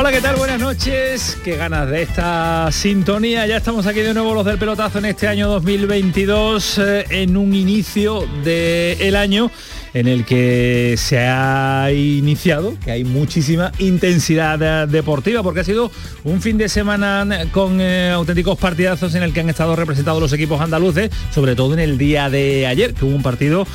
Hola, ¿qué tal? Buenas noches. Qué ganas de esta sintonía. Ya estamos aquí de nuevo los del pelotazo en este año 2022, eh, en un inicio del año en el que se ha iniciado, que hay muchísima intensidad deportiva, porque ha sido un fin de semana con eh, auténticos partidazos en el que han estado representados los equipos andaluces, sobre todo en el día de ayer, que hubo un partido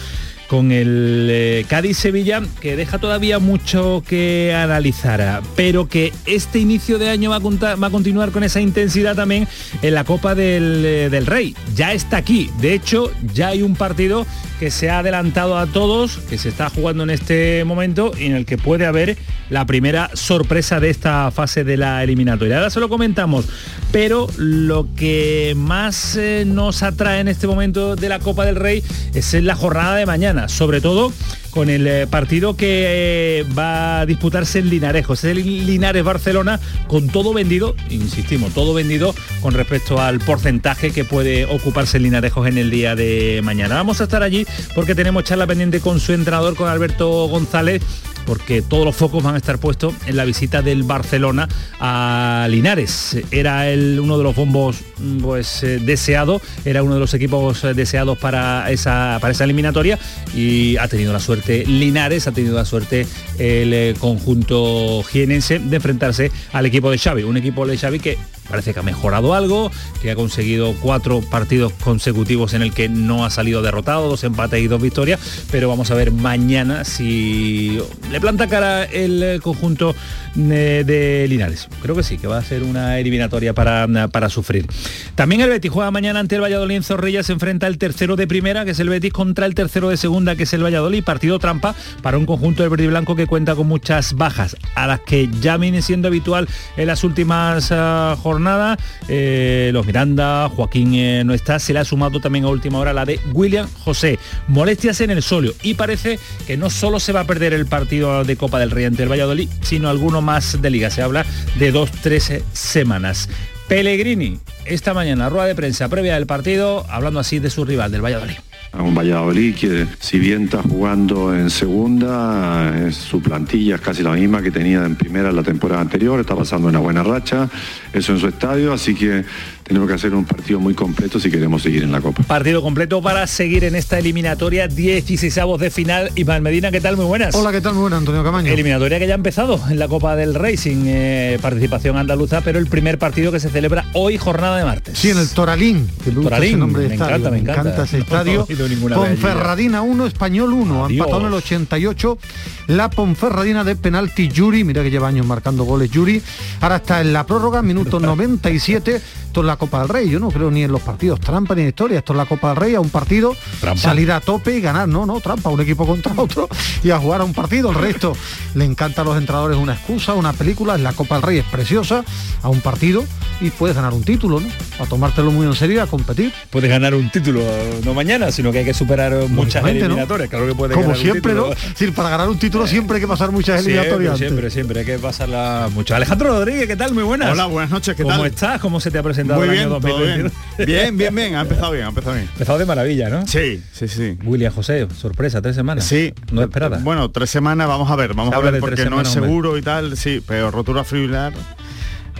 con el eh, Cádiz-Sevilla, que deja todavía mucho que analizar, pero que este inicio de año va a, continuar con esa intensidad también en la Copa del, eh, del, Rey. Ya está aquí, de hecho ya hay un partido que se ha adelantado a todos, que se está jugando en este momento en el que puede haber la primera sorpresa de esta fase de la eliminatoria. Ahora se lo comentamos, pero lo que más eh, nos atrae en este momento de la Copa del Rey es en la jornada de mañana sobre todo con el eh, partido que eh, va a disputarse en Linarejo. Es el Linares-Barcelona con todo vendido, insistimos, todo vendido con respecto al porcentaje que puede ocuparse el Linarejo en el día de mañana. Vamos a estar allí porque tenemos charla pendiente con su entrenador, con Alberto González, porque todos los focos van a estar puestos en la visita del Barcelona a Linares. Era uno de los bombos pues, eh, deseado, era uno de los equipos deseados para esa, para esa eliminatoria y ha tenido la suerte Linares, ha tenido la suerte el eh, conjunto jienense de enfrentarse al equipo de Xavi, un equipo de Xavi que parece que ha mejorado algo, que ha conseguido cuatro partidos consecutivos en el que no ha salido derrotado, dos empates y dos victorias, pero vamos a ver mañana si le planta cara el conjunto de, Linares. Creo que sí, que va a ser una eliminatoria para, para sufrir. También el Betis juega mañana ante el Valladolid en Zorrilla, se enfrenta el tercero de primera, que es el Betis, contra el tercero de segunda, que es el Valladolid, partido trampa para un conjunto del verde y blanco que cuenta con muchas bajas, a las que ya viene siendo habitual en las últimas uh, jornadas. Eh, los Miranda, Joaquín eh, no está, se le ha sumado también a última hora la de William José. Molestias en el solio y parece que no solo se va a perder el partido de Copa del Rey ante el Valladolid, sino alguno más de liga. Se habla de dos, tres semanas. Pellegrini, esta mañana, rueda de prensa previa del partido, hablando así de su rival, del Valladolid un Valladolid que si bien está jugando en segunda, su plantilla es casi la misma que tenía en primera la temporada anterior, está pasando una buena racha, eso en su estadio, así que tenemos que hacer un partido muy completo si queremos seguir en la Copa. Partido completo para seguir en esta eliminatoria 16 de final. Iván Medina, ¿qué tal? Muy buenas. Hola, ¿qué tal? Muy buenas, Antonio Camaño. Eliminatoria que ya ha empezado en la Copa del Rey sin eh, participación andaluza, pero el primer partido que se celebra hoy, jornada de martes. Sí, en el Toralín. Que Toralín, nombre me, encanta, me, encanta, ese estadio. Ponferradina 1, Español 1. Empatado en el 88 la Ponferradina de penalti Yuri. Mira que lleva años marcando goles Yuri. Ahora está en la prórroga, minuto 97 esto es la Copa del Rey, yo no creo ni en los partidos. Trampa ni en historia, esto es la Copa del Rey, a un partido, salir a tope y ganar, no, no, trampa, un equipo contra otro y a jugar a un partido, el resto le encanta a los entrenadores una excusa, una película, la Copa del Rey es preciosa, a un partido y puedes ganar un título, ¿no? A tomártelo muy en serio, a competir. Puedes ganar un título, no mañana, sino que hay que superar muchas eliminatorias, claro que puedes Como siempre, ¿no? para ganar un título siempre hay que pasar muchas eliminatorias. Siempre, siempre, hay que pasarla mucho. Alejandro Rodríguez, ¿qué tal? Muy buenas. Hola, buenas noches, ¿qué tal? ¿Cómo estás? ¿Cómo se te ha presentado? Muy bien, bien. bien, bien, ha empezado bien, ha empezado bien. Empezado de maravilla, ¿no? Sí, sí, sí. William José, sorpresa, tres semanas. Sí. No esperada. Bueno, tres semanas, vamos a ver, vamos a ver porque no es seguro y tal, sí, pero rotura fibrilar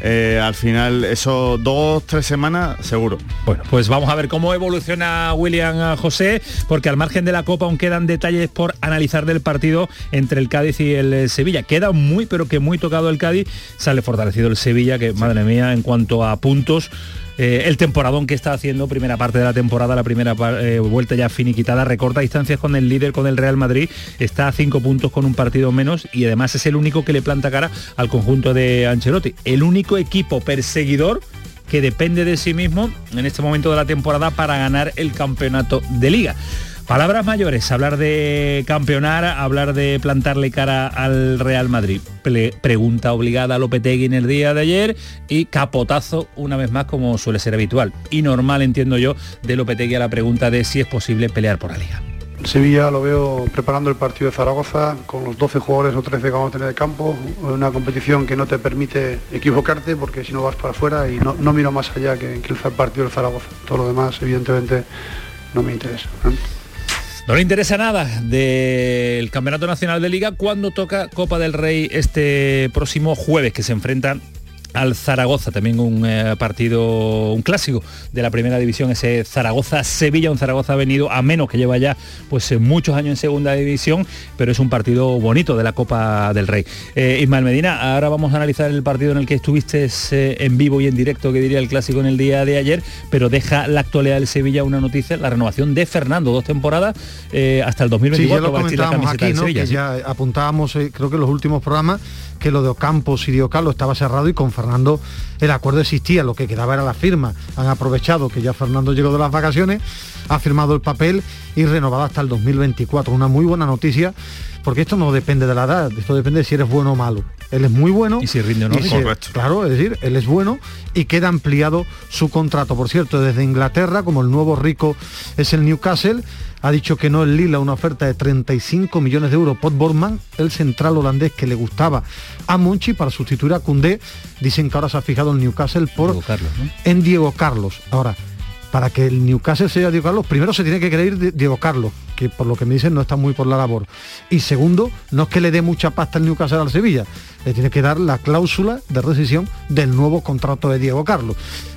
eh, al final eso dos, tres semanas seguro. Bueno, pues vamos a ver cómo evoluciona William José, porque al margen de la Copa aún quedan detalles por analizar del partido entre el Cádiz y el eh, Sevilla. Queda muy, pero que muy tocado el Cádiz, sale fortalecido el Sevilla, que madre mía, en cuanto a puntos, eh, el temporadón que está haciendo, primera parte de la temporada, la primera eh, vuelta ya finiquitada, recorta distancias con el líder, con el Real Madrid, está a cinco puntos con un partido menos y además es el único que le planta cara al conjunto de Ancelotti. El único equipo perseguidor que depende de sí mismo en este momento de la temporada para ganar el campeonato de liga. Palabras mayores, hablar de campeonar, hablar de plantarle cara al Real Madrid. pregunta obligada a Lopetegui en el día de ayer y capotazo una vez más como suele ser habitual. Y normal, entiendo yo, de Lopetegui a la pregunta de si es posible pelear por la liga. Sevilla lo veo preparando el partido de Zaragoza con los 12 jugadores o 13 que vamos a tener de campo, una competición que no te permite equivocarte porque si no vas para afuera y no, miro más allá que, que, el partido de Zaragoza. Todo lo demás evidentemente no me interesa. No le interesa nada del Campeonato Nacional de Liga cuando toca Copa del Rey este próximo jueves que se enfrentan al Zaragoza, también un eh, partido, un clásico de la primera división, ese Zaragoza-Sevilla, un Zaragoza venido a menos que lleva ya pues eh, muchos años en segunda división, pero es un partido bonito de la Copa del Rey. Eh, Ismael Medina, ahora vamos a analizar el partido en el que estuviste en vivo y en directo, que diría el clásico en el día de ayer, pero deja la actualidad del Sevilla una noticia, la renovación de Fernando, dos temporadas hasta el 2024 sí, ya lo aquí, Sevilla, ya apuntábamos, creo que en los últimos programas, que lo de Ocampos y de Ocalo estaba cerrado y con Fernando el acuerdo existía, lo que quedaba era la firma. Han aprovechado que ya Fernando llegó de las vacaciones, ha firmado el papel y renovado hasta el 2024. Una muy buena noticia, porque esto no depende de la edad, esto depende de si eres bueno o malo. Él es muy bueno. Y si rinde o no. claro, es decir, él es bueno y queda ampliado su contrato. Por cierto, desde Inglaterra, como el nuevo rico es el Newcastle, ha dicho que no el Lila una oferta de 35 millones de euros por Borman, el central holandés que le gustaba a Monchi para sustituir a Cundé. Dicen que ahora se ha fijado el Newcastle por en Diego Carlos. Ahora, para que el Newcastle sea Diego Carlos, primero se tiene que creer Diego Carlos, que por lo que me dicen no está muy por la labor. Y segundo, no es que le dé mucha pasta el Newcastle al Sevilla, le tiene que dar la cláusula de rescisión del nuevo contrato de Diego Carlos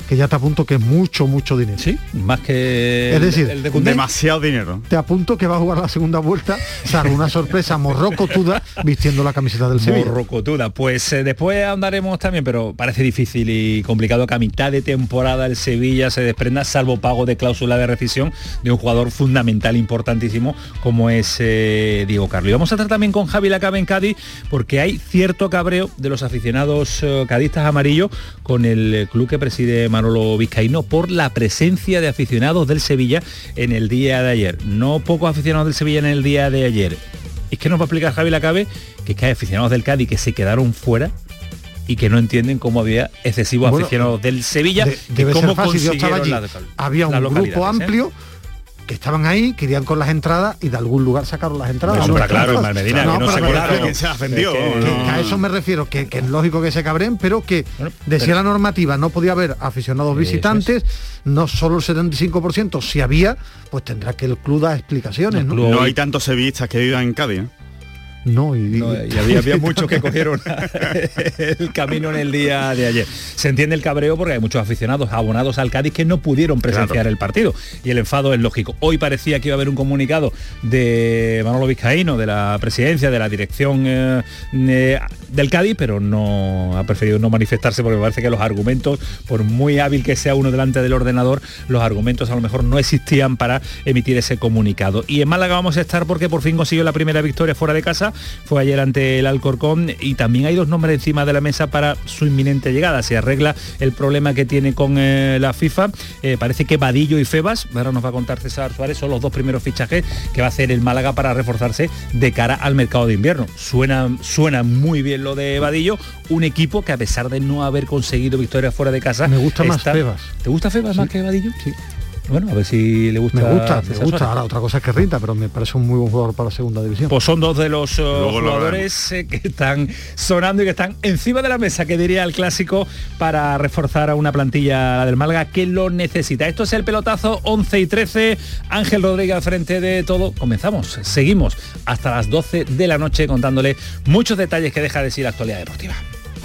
que ya te apunto que es mucho, mucho dinero. Sí, más que es decir, demasiado dinero. Te apunto que va a jugar la segunda vuelta, salvo una sorpresa morrocotuda vistiendo la camiseta del Sevilla. Morrocotuda. Pues eh, después andaremos también, pero parece difícil y complicado que a mitad de temporada el Sevilla se desprenda, salvo pago de cláusula de rescisión de un jugador fundamental, importantísimo, como es eh, Diego Carlos. Y vamos a estar también con Javi Lacabe en Cádiz, porque hay cierto cabreo de los aficionados eh, cadistas amarillos con el club que preside Manolo Vizcaíno por la presencia de aficionados del Sevilla en el día de ayer. No pocos aficionados del Sevilla en el día de ayer. Es que nos va a explicar Javi Lacabe que es que hay aficionados del Cádiz que se quedaron fuera y que no entienden cómo había excesivos aficionados del Sevilla de, cómo fácil, había un grupo ¿eh? Que estaban ahí, querían con las entradas y de algún lugar sacaron las entradas. Eso está claro, en Medina, no, que no se colaron. se ofendió. a eso me refiero, que, es lógico que se cabren, pero que decía la normativa, no podía haber aficionados visitantes, no solo el 75%, si había, pues tendrá que el club dar explicaciones. No, no hay tantos sevillistas que vivan en Cádiz. ¿eh? No, y, había, muchos que cogieron el camino en el día de ayer. Se entiende el cabreo porque hay muchos aficionados abonados al Cádiz que no pudieron presenciar el partido y el enfado es lógico. Hoy parecía que iba a haber un comunicado de Manolo Vizcaíno, de la presidencia, de la dirección eh, eh, del Cádiz, pero no ha preferido no manifestarse porque me parece que los argumentos, por muy hábil que sea uno delante del ordenador, los argumentos a lo mejor no existían para emitir ese comunicado. Y en Málaga vamos a estar porque por fin consiguió la primera victoria fuera de casa fue ayer ante el Alcorcón y también hay dos nombres encima de la mesa para su inminente llegada. Se arregla el problema que tiene con eh, la FIFA. Eh, parece que Vadillo y Febas, ahora nos va a contar César Suárez, son los dos primeros fichajes que va a hacer el Málaga para reforzarse de cara al mercado de invierno. Suena, suena muy bien lo de Vadillo, un equipo que a pesar de no haber conseguido victorias fuera de casa... Me gusta más Febas. ¿Te gusta Febas más que Vadillo? Sí. Bueno, a ver si le gusta. Me gusta, me gusta. Ahora otra cosa es que rinda, pero me parece un muy buen jugador para la segunda división. Pues son dos de los uh, jugadores eh, que están sonando y que están encima de la mesa, que diría el clásico, para reforzar a una plantilla del Malga que lo necesita. Esto es el pelotazo 11 y 13. Ángel Rodríguez al frente de todo. Comenzamos, seguimos hasta las 12 de la noche contándole muchos detalles que deja de decir la actualidad deportiva.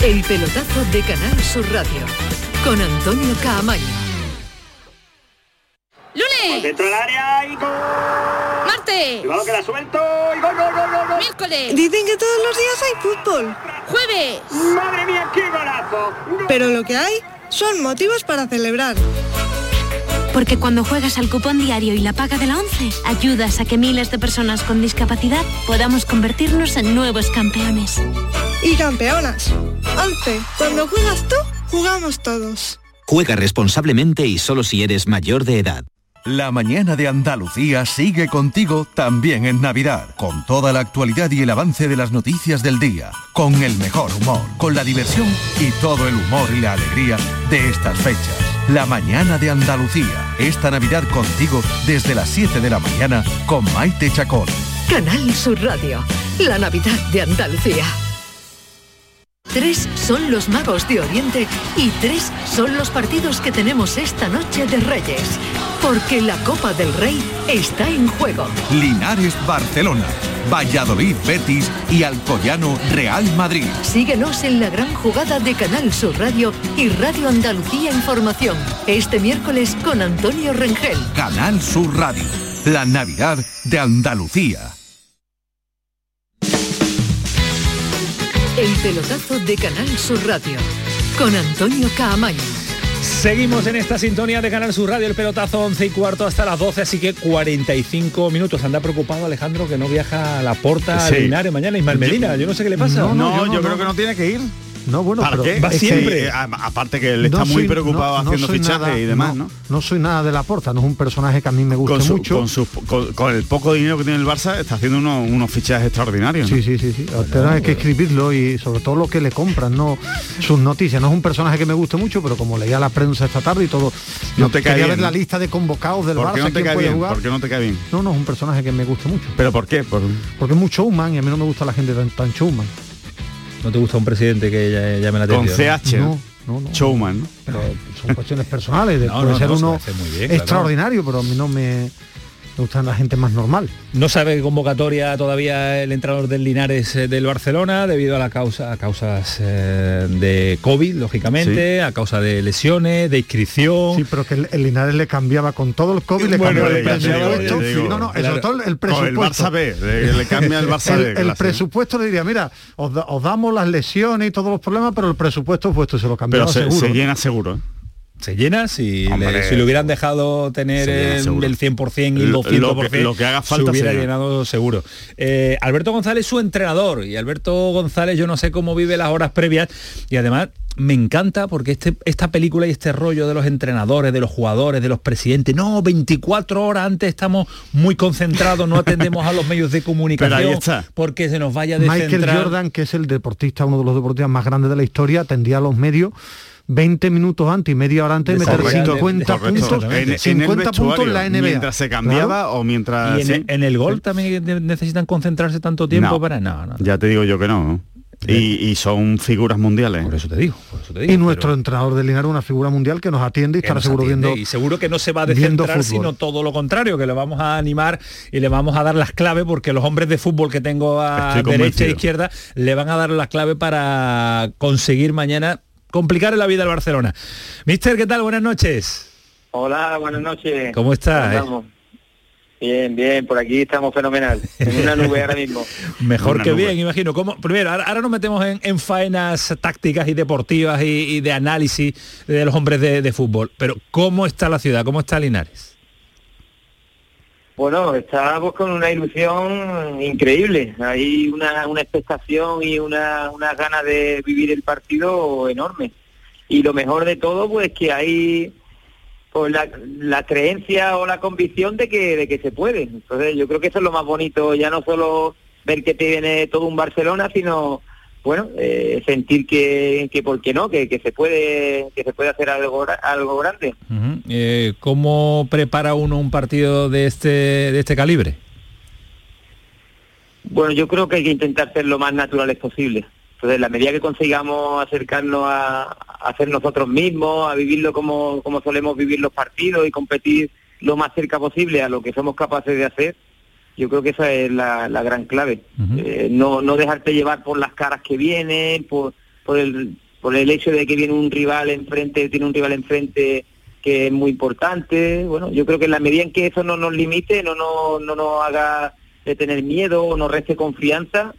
El pelotazo de Canal Sur Radio con Antonio Caamaño. ¡Lunes! Dentro del área y gol. ¡Martes! Cuidado que la suelto y gol, gol, gol, gol, ¡Miércoles! Dicen que todos los días hay fútbol. ¡Jueves! ¡Madre mía, qué golazo! Pero lo que hay son motivos para celebrar. Porque cuando juegas al cupón diario y la paga de la 11, ayudas a que miles de personas con discapacidad podamos convertirnos en nuevos campeones. Y campeonas. 11. Cuando juegas tú, jugamos todos. Juega responsablemente y solo si eres mayor de edad. La mañana de Andalucía sigue contigo también en Navidad, con toda la actualidad y el avance de las noticias del día, con el mejor humor, con la diversión y todo el humor y la alegría de estas fechas. La mañana de Andalucía, esta Navidad contigo desde las 7 de la mañana con Maite Chacón. Canal Sur Radio, la Navidad de Andalucía. Tres son los magos de Oriente y tres son los partidos que tenemos esta noche de Reyes. Porque la Copa del Rey está en juego. Linares Barcelona, Valladolid Betis y Alcoyano Real Madrid. Síguenos en la gran jugada de Canal Sur Radio y Radio Andalucía Información. Este miércoles con Antonio Rengel. Canal Sur Radio, la Navidad de Andalucía. El pelotazo de Canal Sur Radio con Antonio Caamaño. Seguimos en esta sintonía de Canal Sur Radio, el pelotazo 11 y cuarto hasta las 12, así que 45 minutos. Anda preocupado Alejandro que no viaja a la porta sí. Linares mañana. Ismael Medina, yo no sé qué le pasa. No, no, yo, yo creo que no tiene que ir. No, bueno, ¿Para pero qué? va siempre. Que, aparte que él está no muy soy, preocupado no, no haciendo fichajes nada, y demás, ¿no? ¿no? soy nada de la porta, no es un personaje que a mí me gusta con su, mucho. Con, su, con, con, el poco dinero que tiene el Barça está haciendo unos, unos fichajes extraordinarios. Sí, sí, sí, sí. Pero hay que escribirlo y sobre todo lo que le compran, no sus noticias. No es un personaje que me guste mucho, pero como leía la prensa esta tarde y todo, no te quería cae ver bien, la lista de convocados del ¿Por Barça. qué no te cae puede bien? jugar. ¿Por qué no te cae bien? No, no, es un personaje que me gusta mucho. ¿Pero por qué? Por... Porque es muy showman y a mí no me gusta la gente tan, tan showman. ¿No te gusta un presidente que llame la atención? Con CH, no, no, no, showman, ¿no? Pero son cuestiones personales, de, No, puede no, ser no, se uno extraordinario, pero a mí no me, me gustan la gente más normal. No sabe qué convocatoria todavía el entrenador del Linares eh, del Barcelona debido a la causa a causas eh, de COVID, lógicamente, Sí. a causa de lesiones, de inscripción. Sí, pero que el, el Linares le cambiaba con todo el COVID, le Bueno, cambiaba le el presupuesto. no, no, claro. sobre todo el Con el presupuesto. Barça B, le, le cambia el Barça el, B. el clase. presupuesto le diría, mira, os, da- os damos las lesiones y todos los problemas, pero el presupuesto puesto se lo Pero cambiaba se, seguro. se llena seguro. ¿eh? Se llena si, Hombre, le, si le hubieran dejado tener el, el 100% y el Lo- 200%, lo que- lo que haga falta se hubiera llenado seguro. Eh, Alberto González es su entrenador y Alberto González yo no sé cómo vive las horas previas y además me encanta porque este, esta película y este rollo de los entrenadores, de los jugadores, de los presidentes, no, 24 horas antes estamos muy concentrados, no atendemos a los medios de comunicación Pero ahí está. porque se nos vaya a Michael descentrar. Jordan, que es el deportista, uno de los deportistas más grandes de la historia, tendía a los medios 20 minutos antes y media hora antes de meter Correcto, 50 correcto. puntos, En, en el 50 puntos en la NBA. Mientras se cambiaba o mientras... Y en, sí. en el gol también ne- necesitan concentrarse tanto tiempo No. para no, no. Ya te digo yo que no. Y, y son figuras mundiales. Por eso te digo, por eso te digo. Y nuestro pero- entrenador de Linares, una figura mundial que nos atiende y estará seguro atiende, viendo y seguro que no se va a descentrar sino todo lo contrario que le vamos a animar y le vamos a dar las claves porque los hombres de fútbol que tengo a Estoy derecha e izquierda le van a dar las claves para conseguir mañana complicar la vida al Barcelona Mister qué tal buenas noches Hola, buenas noches. ¿Cómo está, ¿Cómo estamos? Bien, bien, por aquí estamos fenomenal. En una nube ahora mismo. mejor Una que nube. bien imagino ¿Cómo? primero ahora, ahora nos metemos en, en faenas tácticas y deportivas y, y de análisis de los hombres de, de fútbol pero cómo está la ciudad cómo está Linares Bueno, estamos con una ilusión increíble. Hay una, una expectación y una, unas ganas de vivir el partido enorme. Y lo mejor de todo, pues que hay pues, la, la creencia o la convicción de que, de que se puede. Entonces yo creo que eso es lo más bonito, ya no solo ver que te viene todo un Barcelona, sino bueno, eh, sentir que, que por qué no, que, que se puede que se puede hacer algo algo grande. Eh, ¿Cómo prepara uno un partido de este, de este calibre? Bueno, yo creo que hay que intentar ser lo más naturales posible. Entonces, en la medida que consigamos acercarnos a, a hacer nosotros mismos, a vivirlo como, como solemos vivir los partidos y competir lo más cerca posible a lo que somos capaces de hacer, yo creo que esa es la, la gran clave. Eh, no, no dejarte llevar por las caras que vienen, por, por, el, por el hecho de que viene un rival enfrente, tiene un rival enfrente que es muy importante. Bueno, yo creo que en la medida en que eso no nos limite, no, no, no nos haga de tener miedo o nos reste confianza,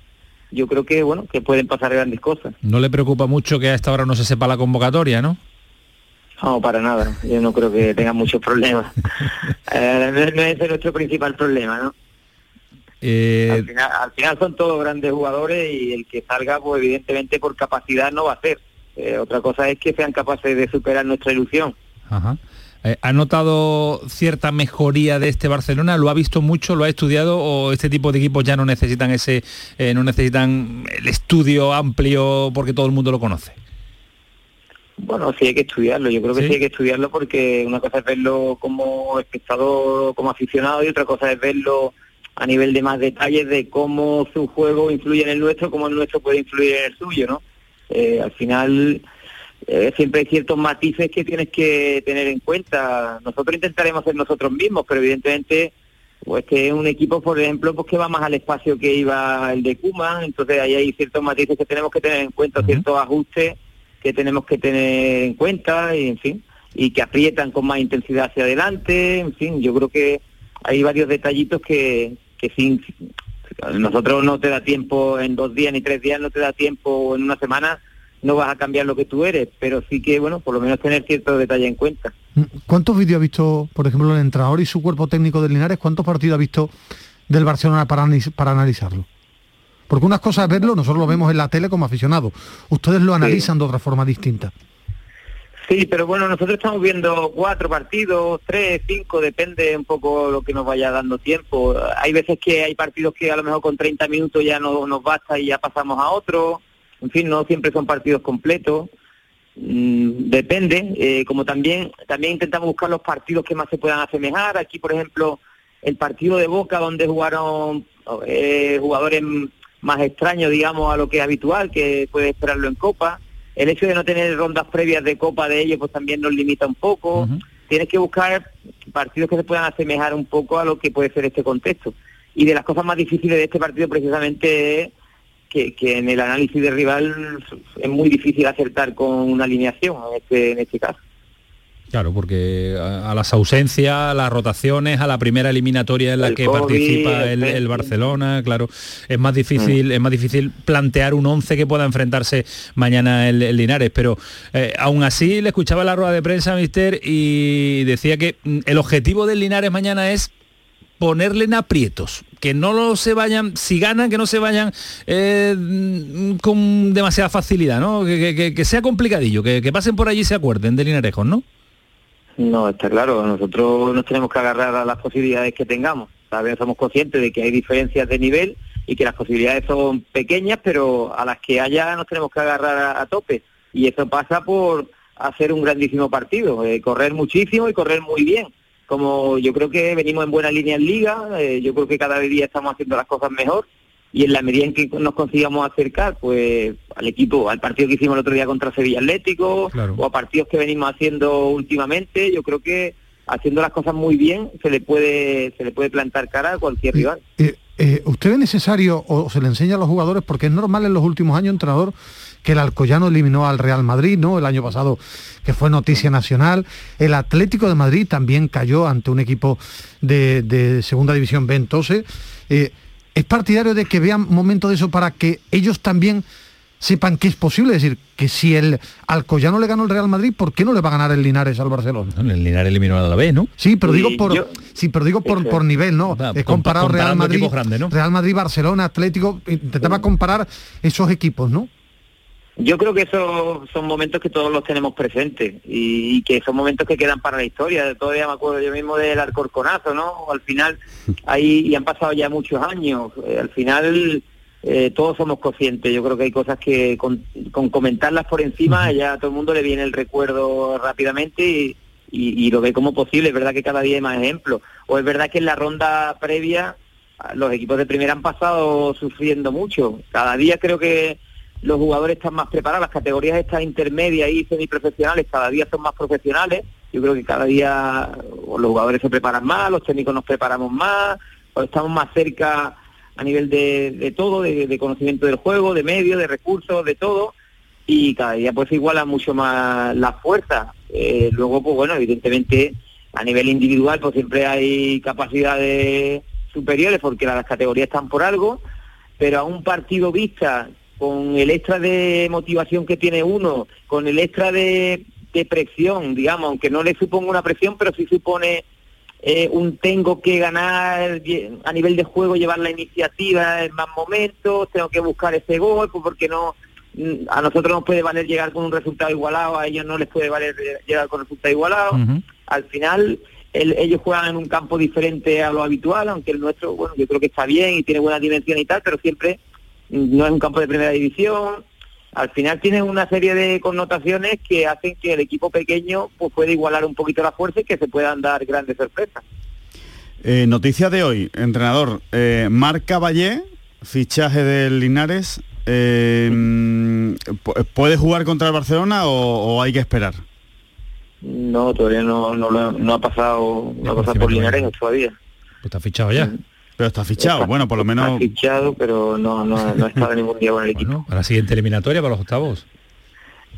yo creo que bueno que pueden pasar grandes cosas. No le preocupa mucho que a esta hora no se sepa la convocatoria, ¿no? No, para nada. Yo no creo que tengan muchos problemas. Eh, no, es nuestro principal problema, ¿no? Eh, Al final, al final son todos grandes jugadores y el que salga, pues evidentemente por capacidad no va a ser. Eh, otra cosa es que sean capaces de superar nuestra ilusión. ajá. Eh, ¿Ha notado cierta mejoría de este Barcelona? ¿Lo ha visto mucho? ¿Lo ha estudiado? ¿O este tipo de equipos ya no necesitan ese, eh, no necesitan el estudio amplio porque todo el mundo lo conoce? Bueno, sí hay que estudiarlo, yo creo que ¿Sí? hay que estudiarlo porque una cosa es verlo como espectador, como aficionado y otra cosa es verlo a nivel de más detalles de cómo su juego influye en el nuestro, cómo el nuestro puede influir en el suyo, ¿no? Eh, al final eh, siempre hay ciertos matices que tienes que tener en cuenta. Nosotros intentaremos ser nosotros mismos, pero evidentemente pues que es un equipo, por ejemplo, pues que va más al espacio que iba el de Kuma, entonces ahí hay ciertos matices que tenemos que tener en cuenta, ciertos ajustes que tenemos que tener en cuenta, y en fin, y que aprietan con más intensidad hacia adelante, en fin, yo creo que hay varios detallitos que, que sin nosotros no te da tiempo en dos días ni tres días, no te da tiempo en una semana no vas a cambiar lo que tú eres, pero sí que, bueno, por lo menos tener cierto detalle en cuenta. ¿Cuántos vídeos ha visto, por ejemplo, el entrenador y su cuerpo técnico de Linares? ¿Cuántos partidos ha visto del Barcelona para, para analizarlo? Porque unas cosas es verlo, nosotros lo vemos en la tele como aficionados. Ustedes lo analizan de otra forma distinta. Sí, pero bueno, nosotros estamos viendo cuatro partidos, tres, cinco, depende un poco lo que nos vaya dando tiempo. Hay veces que hay partidos que a lo mejor con 30 minutos ya no nos basta y ya pasamos a otro en fin, no siempre son partidos completos. Mm, depende, eh, como también también intentamos buscar los partidos que más se puedan asemejar. Aquí, por ejemplo, el partido de Boca, donde jugaron eh, jugadores más extraños, digamos, a lo que es habitual, que puede esperarlo en Copa. El hecho de no tener rondas previas de Copa de ellos, pues también nos limita un poco. Tienes que buscar partidos que se puedan asemejar un poco a lo que puede ser este contexto. Y de las cosas más difíciles de este partido precisamente es que, en el análisis de rival es muy difícil acertar con una alineación en este, en este caso. Claro, porque a, las ausencias, a las rotaciones, a la primera eliminatoria en la que participa el, Barcelona, claro, es más difícil, mm. es más difícil plantear un 11 que pueda enfrentarse mañana el, Linares. Pero eh, aún así le escuchaba la rueda de prensa, Mister, y decía que mm, el objetivo del Linares mañana es ponerle en aprietos, que no lo se vayan, si ganan, que no se vayan eh, con demasiada facilidad, ¿no? Que, sea complicadillo, que, pasen por allí y se acuerden de Linarejos, ¿no? No, está claro, nosotros nos tenemos que agarrar a las posibilidades que tengamos. También somos conscientes de que hay diferencias de nivel y que las posibilidades son pequeñas, pero a las que haya nos tenemos que agarrar a, tope. Y eso pasa por hacer un grandísimo partido, eh, correr muchísimo y correr muy bien como yo creo que venimos en buena línea en liga, eh, yo creo que cada día estamos haciendo las cosas mejor y en la medida en que nos consigamos acercar pues al equipo, al partido que hicimos el otro día contra Sevilla Atlético o a partidos que venimos haciendo últimamente, yo creo que haciendo las cosas muy bien se le puede se le puede plantar cara a cualquier rival. Eh, eh, ¿Usted ve necesario o se le enseña a los jugadores, porque es normal en los últimos años, entrenador, que el Alcoyano eliminó al Real Madrid, ¿no? El año pasado, que fue noticia nacional. El Atlético de Madrid también cayó ante un equipo de, Segunda División B. Entonces, eh, ¿es partidario de que vean momentos de eso para que ellos también sepan que es posible, es decir, que si el Alcoyano le ganó el Real Madrid, ¿por qué no le va a ganar el Linares al Barcelona? El Linares eliminó a la B, ¿no? Sí, pero digo por sí, pero digo por, por nivel, ¿no? es comparado Real Madrid, Real Madrid, Barcelona, Atlético, intentaba comparar esos equipos, ¿no? Yo creo que esos son momentos que todos los tenemos presentes y, que son momentos que quedan para la historia. Todavía me acuerdo yo mismo del Alcorconazo, ¿no? Al final, ahí y han pasado ya muchos años. Eh, al final eh, todos somos conscientes. Yo creo que hay cosas que con, comentarlas por encima ya a todo el mundo le viene el recuerdo rápidamente y, lo ve como posible. Es verdad que cada día hay más ejemplos. O es verdad que en la ronda previa los equipos de primera han pasado sufriendo mucho. Cada día creo que los jugadores están más preparados, las categorías estas intermedias y semiprofesionales cada día son más profesionales. Yo creo que cada día los jugadores se preparan más, los técnicos nos preparamos más, estamos más cerca a nivel de, todo, de, conocimiento del juego, de medios, de recursos, de todo, y cada día pues iguala mucho más la fuerza. Eh, luego, pues bueno, evidentemente a nivel individual pues siempre hay capacidades superiores porque las categorías están por algo, pero a un partido vista con el extra de motivación que tiene uno, con el extra de, de presión, digamos, aunque no le suponga una presión, pero sí supone eh, un tengo que ganar a nivel de juego, llevar la iniciativa en más momentos, tengo que buscar ese gol, pues porque no mm, a nosotros nos puede valer llegar con un resultado igualado, a ellos no les puede valer llegar con un resultado igualado. al final ellos juegan en un campo diferente a lo habitual, aunque el nuestro, bueno, yo creo que está bien y tiene buena dimensión y tal, pero siempre no es un campo de primera división. Al final tiene una serie de connotaciones que hacen que el equipo pequeño pues, pueda igualar un poquito la fuerza y que se puedan dar grandes sorpresas. Eh, noticia de hoy, entrenador, eh, Marc Caballé, fichaje del Linares, eh, ¿puede jugar contra el Barcelona o, hay que esperar? No, todavía no, no, ha pasado, no ha pasado por Linares todavía. Pues está fichado ya. Pero está fichado, bueno, por lo menos... Está fichado, pero no, no, no ha estado ningún día con el equipo. Para la siguiente eliminatoria, para los octavos.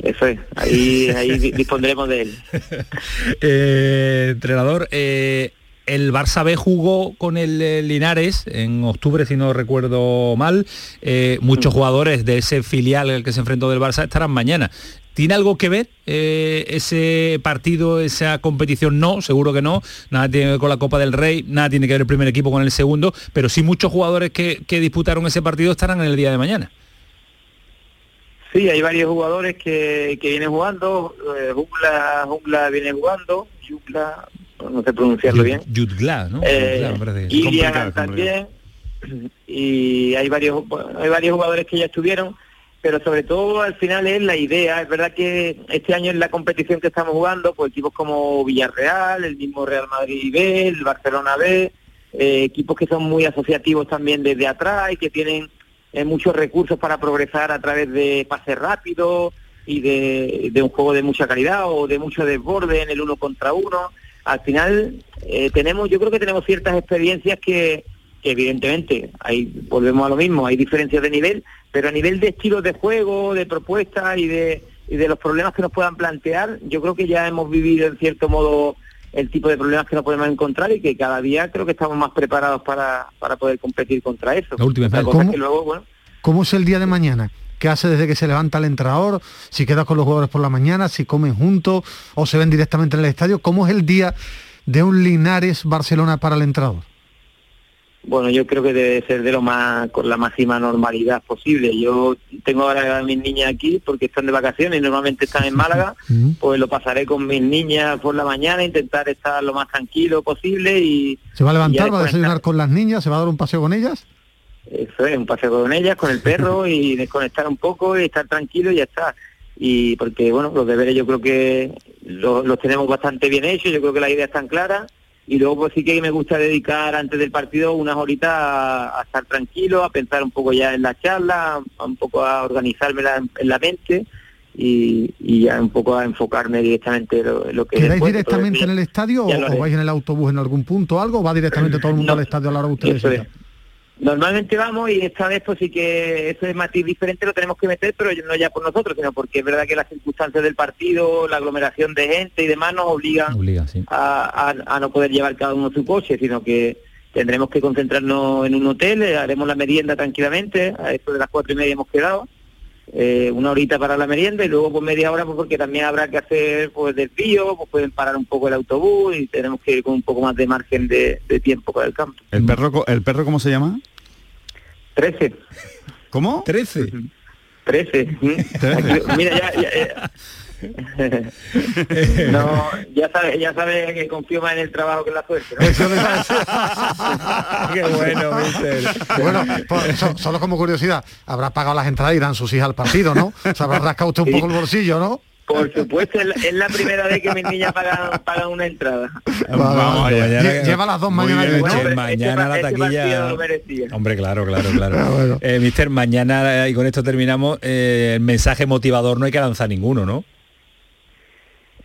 Eso es, ahí, ahí dispondremos de él. eh, entrenador, eh, el Barça B jugó con el eh, Linares en octubre, si no recuerdo mal. Eh, muchos mm. jugadores de ese filial el que se enfrentó del Barça estarán mañana. ¿Tiene algo que ver eh, ese partido, esa competición? No, seguro que no. Nada tiene que ver con la Copa del Rey, nada tiene que ver el primer equipo con el segundo, pero sí muchos jugadores que, disputaron ese partido estarán en el día de mañana. Sí, hay varios jugadores que, vienen jugando. Jungla, Jungla viene jugando. Jungla, no sé pronunciarlo bien. Yudgla, ¿no? Eh, también. Y hay varios, hay varios jugadores que ya estuvieron, pero sobre todo al final es la idea. Es verdad que este año en la competición que estamos jugando, pues equipos como Villarreal, el mismo Real Madrid B, el Barcelona B, eh, equipos que son muy asociativos también desde atrás y que tienen eh, muchos recursos para progresar a través de pases rápidos y de, de, un juego de mucha calidad o de mucho desborde en el uno contra uno al final eh, tenemos, yo creo que tenemos ciertas experiencias que, evidentemente, ahí volvemos a lo mismo, hay diferencias de nivel, pero a nivel de estilos de juego, de propuestas y de, y de los problemas que nos puedan plantear, yo creo que ya hemos vivido en cierto modo el tipo de problemas que nos podemos encontrar y que cada día creo que estamos más preparados para, para poder competir contra eso. La última ¿Cómo es el día de mañana? qué hace desde que se levanta el entrenador, si queda con los jugadores por la mañana, si comen juntos o se ven directamente en el estadio. ¿Cómo es el día de un Linares Barcelona para el entrenador? Bueno, yo creo que debe ser de lo más con la máxima normalidad posible. Yo tengo ahora a mis niñas aquí porque están de vacaciones y normalmente están en Málaga, pues lo pasaré con mis niñas por la mañana, intentar estar lo más tranquilo posible y... ¿Se va a levantar, va a desayunar con las niñas, se va a dar un paseo con ellas? Eso es, un paseo con ellas, con el perro y desconectar un poco y estar tranquilo y ya está. Y porque, bueno, los deberes yo creo que los, tenemos bastante bien hechos, yo creo que la idea está clara. Y luego pues sí que me gusta dedicar antes del partido unas horitas a, estar tranquilo, a pensar un poco ya en la charla, un poco a organizarme en la mente y, ya un poco a enfocarme directamente en lo, que... ¿Quedáis directamente en el estadio o, vais en el autobús en algún punto o algo? ¿O va directamente todo el mundo al estadio a la hora que ustedes Normalmente vamos y esta vez pues sí que eso es matiz diferente, lo tenemos que meter, pero no ya por nosotros, sino porque es verdad que las circunstancias del partido, la aglomeración de gente y demás nos obligan a, no poder llevar cada uno su coche, sino que tendremos que concentrarnos en un hotel, eh, haremos la merienda tranquilamente, a eso de las cuatro y media hemos quedado, eh, una horita para la merienda y luego pues media hora pues porque también habrá que hacer pues desvío, pues pueden parar un poco el autobús y tenemos que ir con un poco más de margen de, tiempo para el campo. ¿El perro, ¿El perro cómo se llama? Trece. ¿Cómo? Trece. Trece. Mira, ya, ya, no, ya sabes, ya sabe que confío más en el trabajo que en la suerte. Qué bueno, mister. Bueno, pues, solo como curiosidad, habrá pagado las entradas y irán sus hijas al partido, ¿no? Se habrá rascado usted un poco el bolsillo, ¿no? Por supuesto, es la primera vez que mis niñas pagan, pagan una entrada. Vamos, Lleva las dos mañana. Este mañana la taquilla. Hombre, claro, claro, claro. Ah, eh, mister, mañana, y con esto terminamos, eh, el mensaje motivador no hay que lanzar ninguno, ¿no?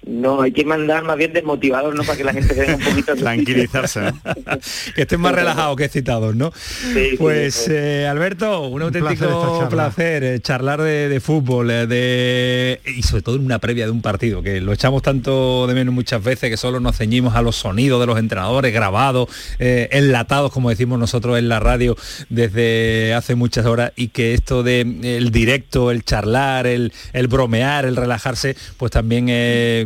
No, hay que mandar más bien desmotivador, ¿no? Para que la gente se un poquito... Tranquilizarse. que estén más relajados que excitados, ¿no? pues, eh, Alberto, un auténtico placer, eh, charlar de, fútbol, eh, de y sobre todo en una previa de un partido, que lo echamos tanto de menos muchas veces, que solo nos ceñimos a los sonidos de los entrenadores, grabados, enlatados, como decimos nosotros en la radio desde hace muchas horas, y que esto de el directo, el charlar, el, el bromear, el relajarse, pues también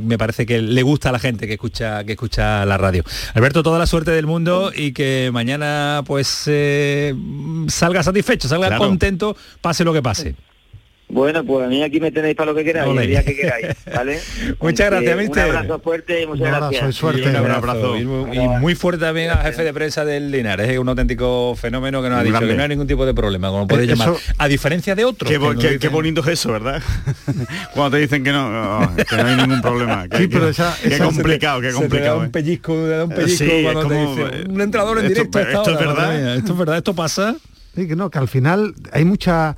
me parece que le gusta a la gente que escucha, que escucha la radio. Alberto, toda la suerte del mundo y que mañana pues eh, salga satisfecho, salga contento, pase lo que pase. Bueno, pues a mí aquí me tenéis para lo que queráis, el día que queráis, ¿vale? muchas gracias, mister. Un abrazo fuerte y muchas un abrazo, gracias. suerte. un abrazo. Y, muy, y muy fuerte también al jefe de prensa del Linares, es un auténtico fenómeno que nos ha dicho Grande. que no hay ningún tipo de problema, como podéis Eso- llamar. A diferencia de otros. Qué, que qué- dicen- qué bonito es eso, ¿verdad? Cuando te dicen que no, no, que no hay ningún problema. Que, Sí, pero que- esa- qué esa- complicado, qué Se te da complicado. un ¿eh? pellizco, te da un pellizco Sí, es cuando te como, dice, eh, un entrenador en esto- directo. esto es hora, verdad. madre mía, Esto es verdad, esto pasa. Sí, que no, que al final hay mucha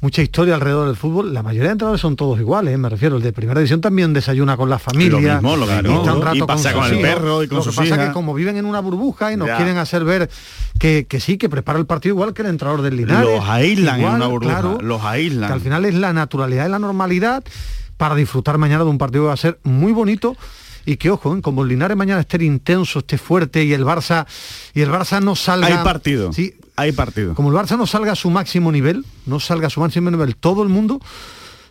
mucha historia alrededor del fútbol. La mayoría de entrenadores son todos iguales, ¿eh? me refiero. El de primera división también desayuna con la familia. Lo mismo, lo mismo. y está un rato Y pasa con el hijos. perro y con Lo que pasa hijas. que como viven en una burbuja y nos Ya. quieren hacer ver que, que sí, que prepara el partido igual que el entrenador del Linares. Los aíslan en una burbuja, claro, los aíslan. Que al final es la naturalidad y la normalidad para disfrutar mañana de un partido que va a ser muy bonito y que ojo, ¿eh? como el Linares mañana esté intenso, esté fuerte y el Barça y el Barça no salga Hay partido. Sí, Hay partido. como el Barça no salga a su máximo nivel, no salga a su máximo nivel todo el mundo,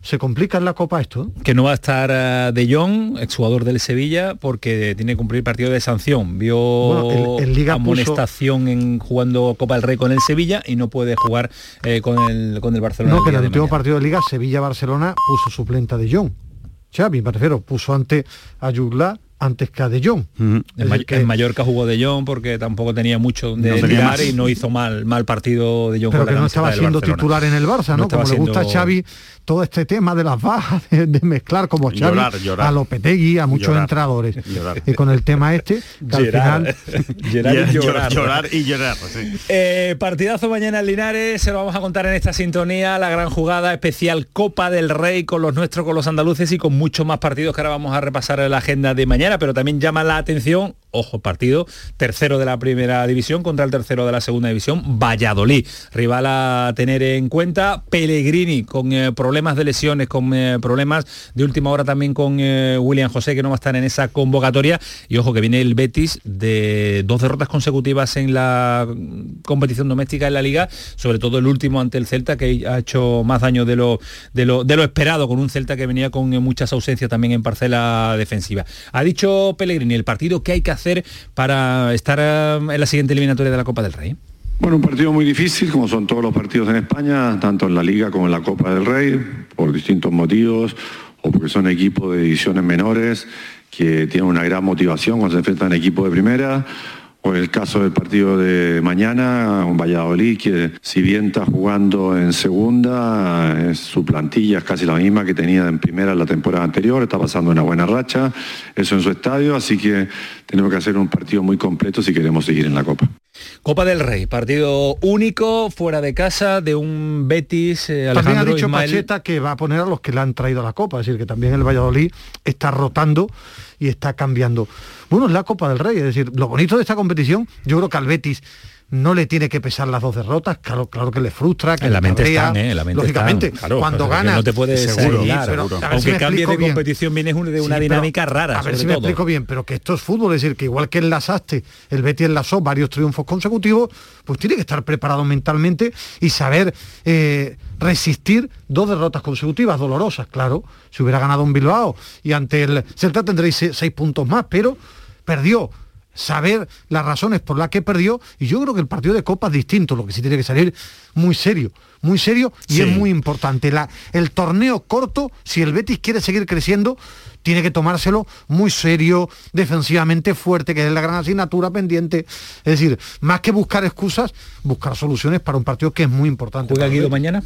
se complica en la Copa esto. ¿eh? Que no va a estar eh, De Jong, exjugador del Sevilla, porque tiene que cumplir partido de sanción. Vio Bueno, el- el Liga amonestación en jugando Copa del Rey con el Sevilla y no puede jugar eh, con, el, con el Barcelona. No, el que en el de último mañana. partido de Liga, Sevilla-Barcelona puso suplente de Jong. Xavi, me refiero, puso ante a Jugla antes que a De Jong. En, May- que- en Mallorca jugó De Jong porque tampoco tenía mucho donde No tenía y no hizo mal mal partido De Jong pero con la que no estaba siendo Barcelona. titular en el Barça, No Como le gusta a Xavi todo este tema de las bajas, de, de mezclar como Xavi Llorar, llorar. a Lopetegui, a muchos Llorar, entrenadores. llorar. Y con el tema este, que al Gerard. final Gerard y Y- llorar. llorar y llorar. sí. Eh, partidazo mañana en Linares, se lo vamos a contar en esta sintonía, la gran jugada especial Copa del Rey con los nuestros, con los andaluces y con muchos más partidos que ahora vamos a repasar en la agenda de mañana, pero también llama la atención, ojo, partido. Tercero de la primera división contra el tercero de la segunda división, Valladolid, rival a tener en cuenta, Pellegrini con eh, problemas de lesiones, con eh, problemas de última hora también con eh, William José que no va a estar en esa convocatoria. Y ojo que viene el Betis de dos derrotas consecutivas en la competición doméstica en la liga, sobre todo el último ante el Celta que ha hecho más daño de lo, de lo, de lo esperado con un Celta que venía con muchas ausencias también en parcela defensiva. Ha dicho Pellegrini el partido que hay que hacer para estar eh, en la siguiente eliminatoria de la Copa del Rey. Bueno, un partido muy difícil, como son todos los partidos en España, tanto en la Liga como en la Copa del Rey, por distintos motivos, o porque son equipos de divisiones menores que tienen una gran motivación cuando se enfrentan a equipos de primera, o en el caso del partido de mañana, un Valladolid que si bien está jugando en segunda, es- su plantilla es casi la misma que tenía en primera la temporada anterior, está pasando una buena racha, eso en su estadio, así que tenemos que hacer un partido muy completo si queremos seguir en la Copa. Copa del Rey, partido único fuera de casa de un Betis eh, También ha dicho Ismael. Pacheta que va a poner a los que le han traído a la Copa, es decir, que también el Valladolid está rotando y está cambiando. Bueno, es la Copa del Rey, es decir, lo bonito de esta competición, yo creo que al Betis no le tiene que pesar las dos derrotas, claro, claro que le frustra, que En la le mente cabrea, están, ¿eh? En la mente lógicamente, están. Claro, cuando gana no te puedes seguro, pero, si Aunque cambie de bien. competición vienes de una Sí, pero dinámica rara, A ver sobre si me todo. explico bien, pero que esto es fútbol, es decir, que igual que enlazaste, el Betis enlazó varios triunfos consecutivos, pues tiene que estar preparado mentalmente y saber eh, resistir dos derrotas consecutivas, dolorosas, claro. Si hubiera ganado un Bilbao y ante el Celta tendréis se- seis puntos más, pero perdió saber las razones por las que perdió y yo creo que el partido de Copa es distinto, lo que sí tiene que salir muy serio, muy serio y Sí. es muy importante. La- el torneo corto, si el Betis quiere seguir creciendo, tiene que tomárselo muy serio, defensivamente fuerte, que es la gran asignatura pendiente. Es decir, más que buscar excusas, buscar soluciones para un partido que es muy importante. ¿Juega Guido mañana?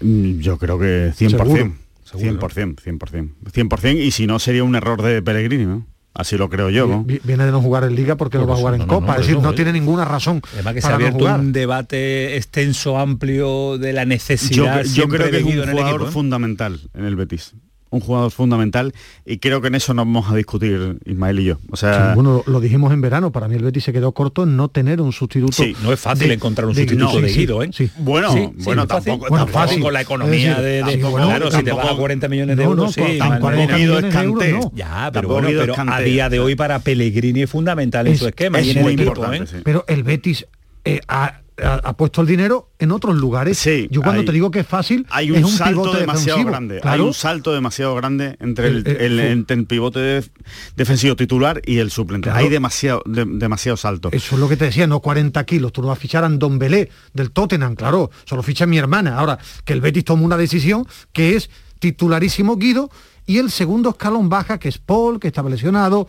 Mm, Yo creo que 100%. Seguro. 100%, 100%. 100% y si no sería un error de Pellegrini, ¿no? Así lo creo yo. Viene de no jugar en Liga porque no va a eso, jugar en Copa. no, es decir, no eso, tiene ninguna razón Además que se ha abierto jugar. un debate extenso, amplio de la necesidad yo creo que de es un jugador equipo, ¿eh? fundamental en el Betis. Un jugador fundamental y creo que en eso nos vamos a discutir Ismael y yo. O sea, Sí, bueno, lo, lo dijimos en verano, para mí el Betis se quedó corto en no tener un sustituto. Sí, No es fácil de- encontrar un de- sustituto no, de Guido, ¿eh? sí. bueno, Sí, bueno, tampoco, Bueno, tampoco- fácil. con la economía decir, de, de- tampoco- claro, si te vas a 40 millones de No, euros, no, sí, tampoco Guido es Kanté. no. Ya, pero Tampoco bueno, pero a día de hoy para Pellegrini es fundamental en su esquema es y en el muy equipo, importante, ¿eh? Pero el Betis eh, ha- ha, puesto el dinero en otros lugares. Sí, Yo cuando te digo que es fácil, hay un es un salto pivote demasiado defensivo. grande. Claro. Hay un salto demasiado grande entre el, El- el- el- entre el pivote de- defensivo titular y el suplente. Claro. Hay demasiado, de- demasiado salto. Eso es lo que te decía, no 40 kilos. Tú no vas a fichar a Don Belé del Tottenham, claro. Solo ficha mi hermana. Ahora, que el Betis toma una decisión que es titularísimo Guido y el segundo escalón baja, que es Paul, que estaba lesionado,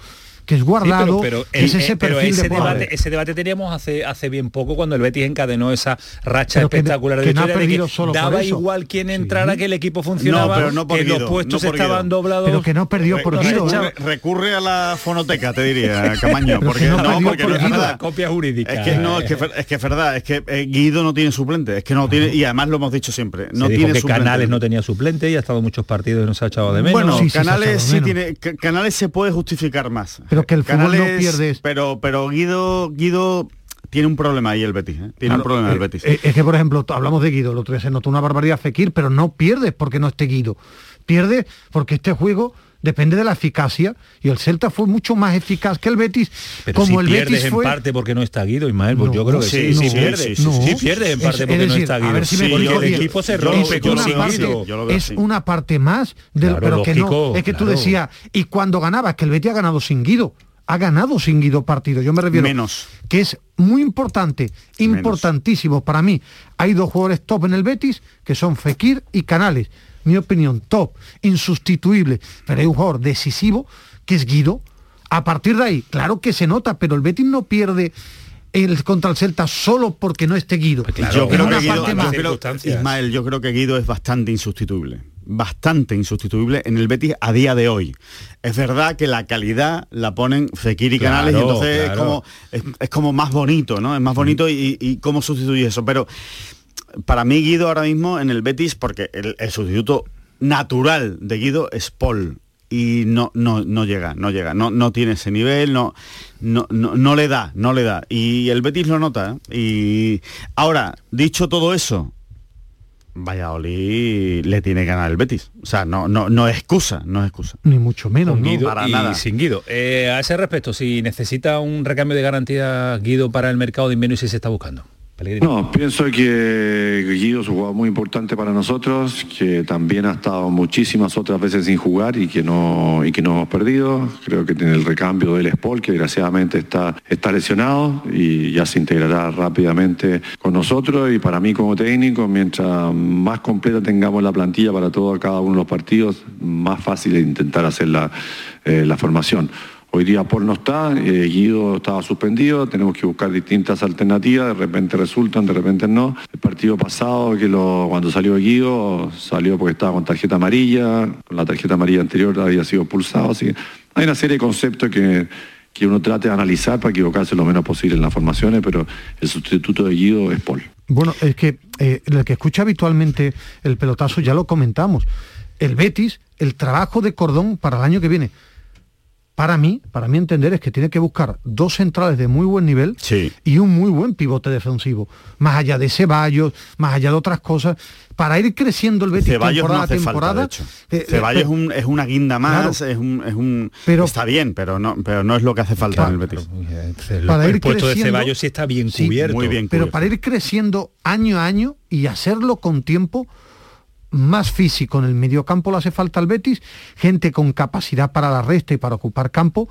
que es Sí, guardado, pero, pero que el- es ese eh, pero perfil ese de jugador. debate, ese debate teníamos hace, hace bien poco cuando el Betis encadenó esa racha Pero que- espectacular de que no de perdido solo daba igual quién entrara, que el equipo funcionaba, No, pero no por que Guido, los puestos no por estaban Guido. doblados. Pero que no perdió por Guido. recurre, ¿eh? recurre a la fonoteca, te diría, Camaño, porque que no porque por no es copia jurídica. Es que no, es que, es que es verdad, es que eh, Guido no tiene suplente, es que no tiene, y además lo hemos dicho siempre, no Se dijo tiene que. Canales no tenía suplente y ha estado muchos partidos y no se ha echado de menos. Bueno, Canales sí tiene, Ca- Canales se puede justificar más. Pero que el fútbol no Canales, pierde- Pero, pero Guido, Guido tiene un problema ahí el Betis, ¿eh? tiene un problema eh, el Betis. eh, es que, por ejemplo, hablamos de Guido, el otro día se notó una barbaridad Fekir, pero no pierdes porque no esté Guido. Pierde porque este juego depende de la eficacia y el Celta fue mucho más eficaz que el Betis. Pero como si el pierdes Betis en fue... parte porque no está Guido, Ismael, pues No, yo creo que sí, sí, sí, sí, pierde. sí, Sí, sí, sí. pierdes en parte es porque no decir, está a Guido. ver si me porque el bien. equipo se rompe es con una, parte, yo es una parte más del Claro, pero que no es que tú decías y cuando ganabas que el Betis ha ganado sin Guido ha ganado sin Guido partido yo me refiero Menos. que es muy importante importantísimo para mí hay dos jugadores top en el Betis que son Fekir y Canales mi opinión top insustituible pero hay un jugador decisivo que es Guido a partir de ahí claro que se nota pero el Betis no pierde el contra el Celta solo porque no esté Guido claro, yo Es creo que Guido, yo creo-. Ismael, yo creo que Guido es bastante insustituible. Bastante insustituible en el Betis a día de hoy. Es verdad que la calidad la ponen Fekir y Claro, Canales, y entonces es, claro. como, es, es como más bonito, ¿no? Es más bonito y, y cómo sustituye eso. Pero para mí Guido ahora mismo en el Betis, porque el, el sustituto natural de Guido es Paul. Y no, no, no llega, no llega, no, no tiene ese nivel, no, no, no, no le da, no le da. Y el Betis lo nota. ¿eh? Y ahora, dicho todo eso, Valladolid le tiene que ganar el Betis. O sea, no, no, no es excusa, no es excusa. ni mucho menos Con para y nada. sin Guido. Eh, a ese respecto, si necesita un recambio de garantía Guido para el mercado de invierno y si se está buscando. No, pienso que Guido es un jugador muy importante para nosotros, que también ha estado muchísimas otras veces sin jugar y que no, y que no hemos perdido. Creo que tiene el recambio del Spol, que desgraciadamente está, está lesionado y ya se integrará rápidamente con nosotros. Y para mí como técnico, mientras más completa tengamos la plantilla para todo cada uno de los partidos, más fácil es intentar hacer la, eh, la formación. Hoy día Paul no está, eh, Guido estaba suspendido, tenemos que buscar distintas alternativas, de repente resultan, de repente no. El partido pasado, que cuando salió Guido, salió porque estaba con tarjeta amarilla, con la tarjeta amarilla anterior había sido pulsado, así que hay una serie de conceptos que, que uno trate de analizar para equivocarse lo menos posible en las formaciones, pero el sustituto de Guido es Paul. Bueno, es que eh, el que escucha habitualmente el pelotazo ya lo comentamos. El Betis, el trabajo de Cordón para el año que viene. Para mí, para mí entender es que tiene que buscar dos centrales de muy buen nivel Sí. y un muy buen pivote defensivo, más allá de Ceballos, más allá de otras cosas, para ir creciendo el Betis Ceballos temporada no hace a temporada. falta, de hecho. eh, Ceballos eh, es, un- es una guinda más, Claro. es un, es un Pero- está bien, pero no, pero no es lo que hace falta en el Betis. El, Para ir el puesto de creciendo- Ceballos sí está bien Sí, cubierto. muy bien. pero cubierto. para ir creciendo año a año y hacerlo con tiempo más físico en el mediocampo le hace falta al Betis, gente con capacidad para la resta y para ocupar campo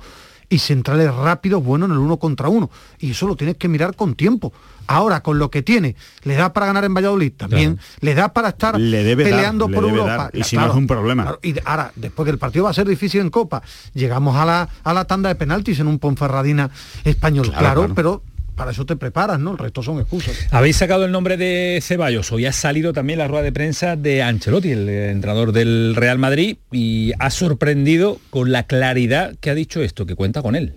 y centrales rápidos, buenos en el uno contra uno. Y eso lo tienes que mirar con tiempo. Ahora, con lo que tiene, ¿le da para ganar en Valladolid? También. ¿Le da para estar Le debe dar, peleando le por debe Europa? dar, y si no es un problema. claro. Y ahora, después que el partido va a ser difícil en Copa, llegamos a la, a la tanda de penaltis en un Ponferradina español. Claro. pero para eso te preparas, ¿no? El resto son excusas. Habéis sacado el nombre de Ceballos. Hoy ha salido también la rueda de prensa de Ancelotti, el entrenador del Real Madrid, y ha sorprendido con la claridad que ha dicho esto, que cuenta con él.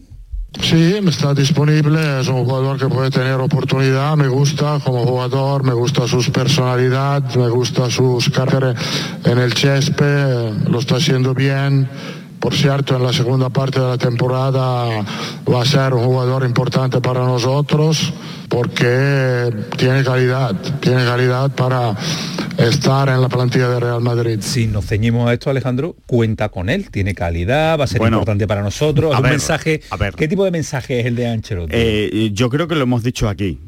Sí, está disponible, es un jugador que puede tener oportunidad, me gusta como jugador, me gusta su personalidad, me gusta sus carreras en el césped, lo está haciendo bien. Por cierto, en la segunda parte de la temporada va a ser un jugador importante para nosotros porque tiene calidad, tiene calidad para estar en la plantilla de Real Madrid. Si nos ceñimos a esto, Alejandro, cuenta con él, tiene calidad, va a ser Bueno, importante para nosotros. a un ver, mensaje. a ver. ¿Qué tipo de mensaje es el de Ancelotti? Eh, yo creo que lo hemos dicho aquí.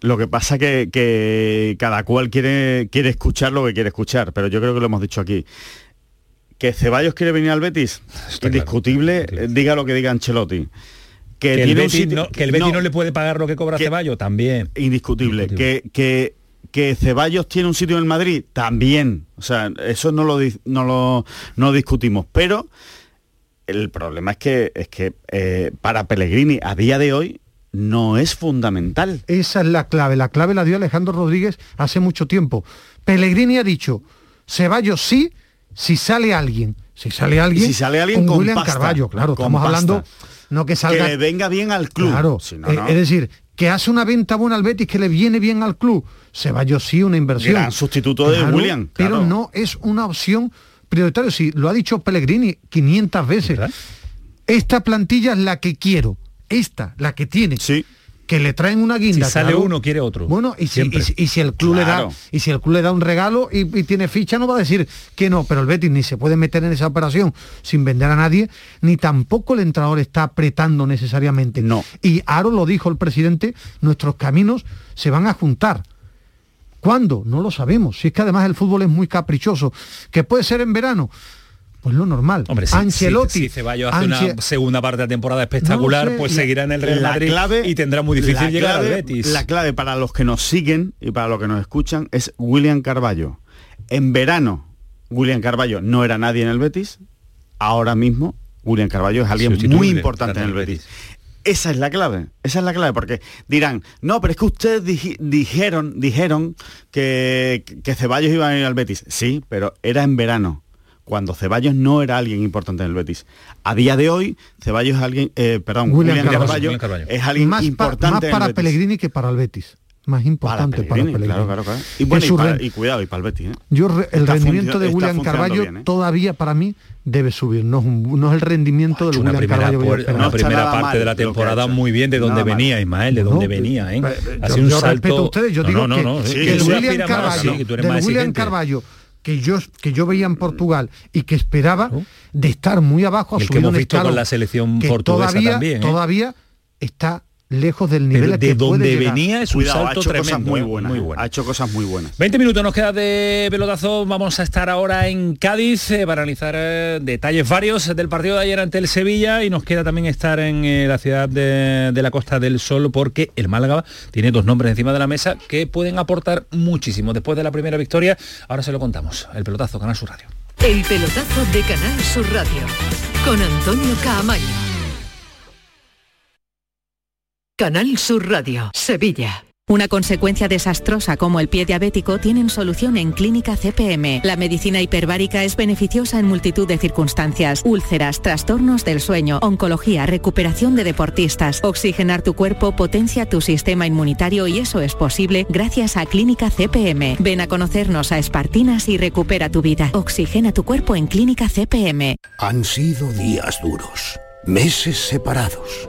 Lo que pasa que, que cada cual quiere, quiere escuchar lo que quiere escuchar, pero yo creo que lo hemos dicho aquí. Que Ceballos quiere venir al Betis, indiscutible, diga lo que diga Ancelotti. Que, el Betis, no, que el Betis no, le puede pagar lo que cobra Ceballos, también. Indiscutible. Que, que, que Ceballos tiene un sitio en Madrid, también. O sea, eso no lo, no lo, no discutimos. Pero el problema es que, es que eh, para Pellegrini a día de hoy no es fundamental. Esa es la clave. La clave la dio Alejandro Rodríguez hace mucho tiempo. Pellegrini ha dicho, Ceballos sí, si sale alguien. Si sale alguien, si sale alguien con, William Carballo, claro, estamos hablando no que salga que le venga bien al club. Claro, eh, es decir, que hace una venta buena al Betis que le viene bien al club. Ceballos sí una inversión. Gran sustituto de William, pero no es una opción prioritaria. Si lo ha dicho Pellegrini 500 veces. Esta plantilla es la que quiero. Esta, la que tiene. Sí que le traen una guinda. Si sale uno, quiere otro. Bueno, y si, el club le da, y si el club le da un regalo y, tiene ficha, no va a decir que no, pero el Betis ni se puede meter en esa operación sin vender a nadie, ni tampoco el entrenador está apretando necesariamente. No. Y Aro lo dijo el presidente, nuestros caminos se van a juntar. ¿Cuándo? No lo sabemos. Si es que además el fútbol es muy caprichoso. ¿Que puede ser en verano? Pues lo normal. Hombre, si, Ancelotti. Si, Ceballos hace una segunda parte de la temporada espectacular, pues seguirá en el Real Madrid clave, y tendrá muy difícil llegar al Betis. La clave para los que nos siguen y para los que nos escuchan es William Carballo. En verano, William Carballo no era nadie en el Betis. Ahora mismo, William Carballo es alguien muy importante en el Betis. Esa es la clave, esa es la clave, porque dirán, no, pero es que ustedes dijeron, dijeron que, que Ceballos iba a ir al Betis. Sí, pero era en verano cuando Ceballos no era alguien importante en el Betis. A día de hoy, Ceballos es alguien, eh, perdón, William, Carvalho, es alguien más importante más para Pellegrini que para el Betis. Más importante para Pellegrini. Claro, claro, claro. Y, bueno, y, cuidado, y para el Betis. ¿eh? Yo, el rendimiento de William Carballo ¿eh? todavía para mí debe subir, no, no es el rendimiento del William primera, Carballo. una primera parte de la temporada muy bien de donde venía, Ismael, de donde venía. ¿eh? Yo, un salto... respeto a ustedes, yo digo que, el William William Carballo que yo, que yo veía en Portugal y que esperaba de estar muy abajo a subir que hemos visto con la selección portuguesa todavía, también, ¿eh? todavía está lejos del nivel de donde venía es un salto ha hecho tremendo, cosas muy buenas, muy buenas. Ha hecho cosas muy buenas. 20 minutos nos queda de pelotazo. Vamos a estar ahora en Cádiz eh, para analizar eh, detalles varios del partido de ayer ante el Sevilla y nos queda también estar en eh, la ciudad de, de, la Costa del Sol porque el Málaga tiene dos nombres encima de la mesa que pueden aportar muchísimo. Después de la primera victoria, ahora se lo contamos. El pelotazo, Canal Sur Radio. El pelotazo de Canal Sur Radio con Antonio Caamaño. Canal Sur Radio, Sevilla. Una consecuencia desastrosa como el pie diabético tienen solución en Clínica CPM. La medicina hiperbárica es beneficiosa en multitud de circunstancias. Úlceras, trastornos del sueño, oncología, recuperación de deportistas. Oxigenar tu cuerpo potencia tu sistema inmunitario y eso es posible gracias a Clínica CPM. Ven a conocernos a Espartinas y recupera tu vida. Oxigena tu cuerpo en Clínica CPM. Han sido días duros, meses separados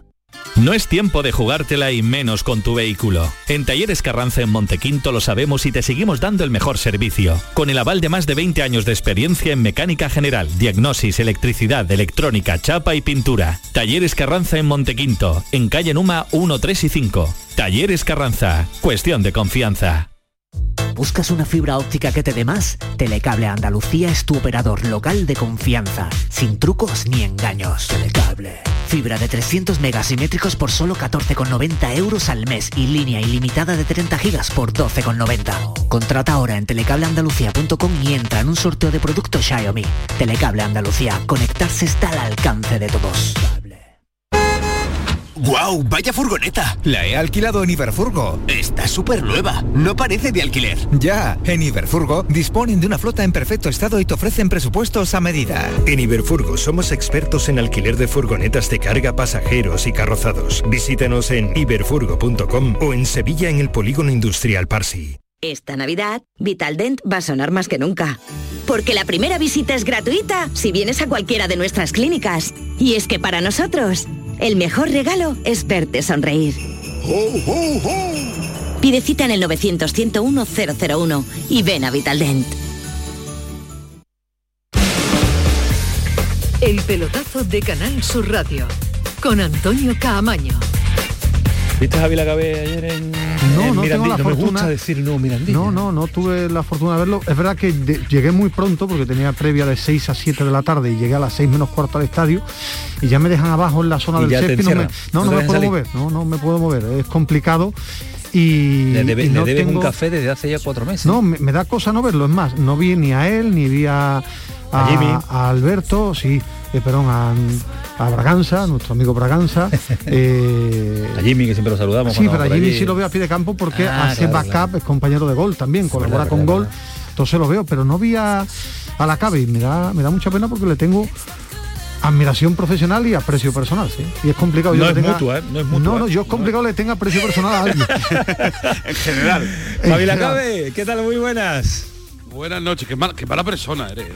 No es tiempo de jugártela y menos con tu vehículo. En Talleres Carranza en Montequinto lo sabemos y te seguimos dando el mejor servicio. Con el aval de más de 20 años de experiencia en mecánica general, diagnosis, electricidad, electrónica, chapa y pintura. Talleres Carranza en Montequinto, en calle Numa 1, 3 y 5. Talleres Carranza, cuestión de confianza. ¿Buscas una fibra óptica que te dé más? Telecable Andalucía es tu operador local de confianza, sin trucos ni engaños. Telecable. Fibra de 300 megasimétricos por solo 14,90 euros al mes y línea ilimitada de 30 gigas por 12,90. Contrata ahora en telecableandalucía.com y entra en un sorteo de productos Xiaomi. Telecable Andalucía. Conectarse está al alcance de todos. ¡Guau! ¡Vaya furgoneta! La he alquilado en Iberfurgo. Está súper nueva. No parece de alquiler. Ya, en Iberfurgo disponen de una flota en perfecto estado y te ofrecen presupuestos a medida. En Iberfurgo somos expertos en alquiler de furgonetas de carga, pasajeros y carrozados. Visítanos en iberfurgo.com o en Sevilla en el Polígono Industrial Parsi. Esta Navidad, Vitaldent va a sonar más que nunca. Porque la primera visita es gratuita si vienes a cualquiera de nuestras clínicas. Y es que para nosotros el mejor regalo es verte sonreír. Pide cita en el 900-101-001 y ven a Vitaldent. El pelotazo de Canal Sur Radio con Antonio Caamaño. ¿Viste a Javi Lacabe ayer en, No, en no tengo la No me gusta decir no Mirandilla. No, no, no tuve la fortuna de verlo. Es verdad que de- llegué muy pronto porque tenía previa de 6 a 7 de la tarde y llegué a las 6 menos cuarto al estadio y ya me dejan abajo en la zona Y del césped. No, me, no, No no me puedo salir. mover, no, no me puedo mover. Es complicado y, Le, debe- y le no deben tengo- un café desde hace ya cuatro meses. No, me, me da cosa no verlo. Es más, no vi ni a él, ni vi a, a, A Jimmy. a Alberto, sí, eh, perdón, a, a Braganza, nuestro amigo Braganza. eh, A Jimmy, que siempre lo saludamos. Sí, pero a Jimmy allí. sí lo veo a pie de campo porque Ah, hace claro, backup, claro. es compañero de gol también, colabora verdad, con verdad, gol. Entonces lo veo, pero no vi a, a la cabe y me da, me da mucha pena porque le tengo admiración profesional y aprecio personal, sí. Y es complicado. No yo es que tenga- mutua, ¿eh? No es mutua, No, no, ¿eh? yo es complicado le tenga aprecio personal a alguien. en general. Javi Lacabe, ¿qué tal? Muy buenas. Buenas noches, qué, mal- qué mala persona eres.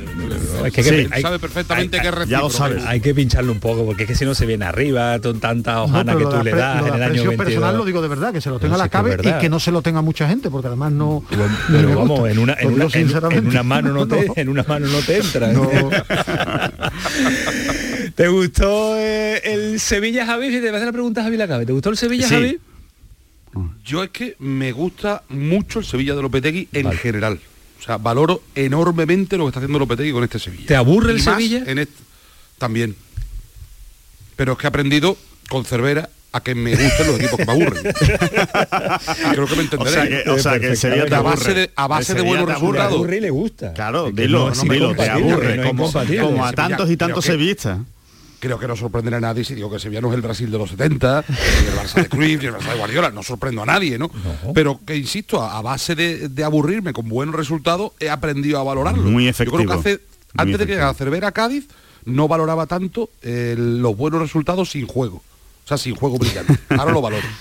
Es que- Sí, hay- sabe perfectamente hay- que es recíproco. Hay que pincharlo un poco, porque es que si no se viene arriba, con tanta No, hojana que lo tú le das lo en el año aprecio 22. personal lo digo de verdad, que se lo tenga No, la sí es cabe y que no se lo tenga mucha gente, porque además no. Pero vamos, en una, Lo en, una, en- una mano no te, No. en una mano no te entra. ¿Te gustó eh, el Sevilla Javi? Te vas a hacer la pregunta Javi Lacabe, ¿te gustó el Sevilla Sí. Javi? Yo es que me gusta mucho el Sevilla de Lopetegui en general. O sea, valoro enormemente lo que está haciendo Lopetegui con este Sevilla. ¿Te aburre el Y Sevilla? En este- también. Pero es que he aprendido con Cervera a que me gusten los equipos que me aburren. Creo que me entenderéis. O sea que- o sea que te a base de, a base de buenos resultados. aburre y le gusta. Claro, Es que dilo, no es dilo, te aburre, no como, a tantos y tantos sevillistas. Creo que no sorprenderá a nadie si digo que Sevilla no es el Brasil de los 70, ni el Barça de Cruyff, ni el Barça de Guardiola, no sorprendo a nadie, ¿no? Pero que insisto, a, a base de, de aburrirme con buenos resultados, he aprendido a valorarlo. Muy Yo creo que efectivo, hace, antes de que efectivo. a Cervera a Cádiz, no valoraba tanto eh, los buenos resultados sin juego. O sea, sin juego brillante. Ahora lo valoro.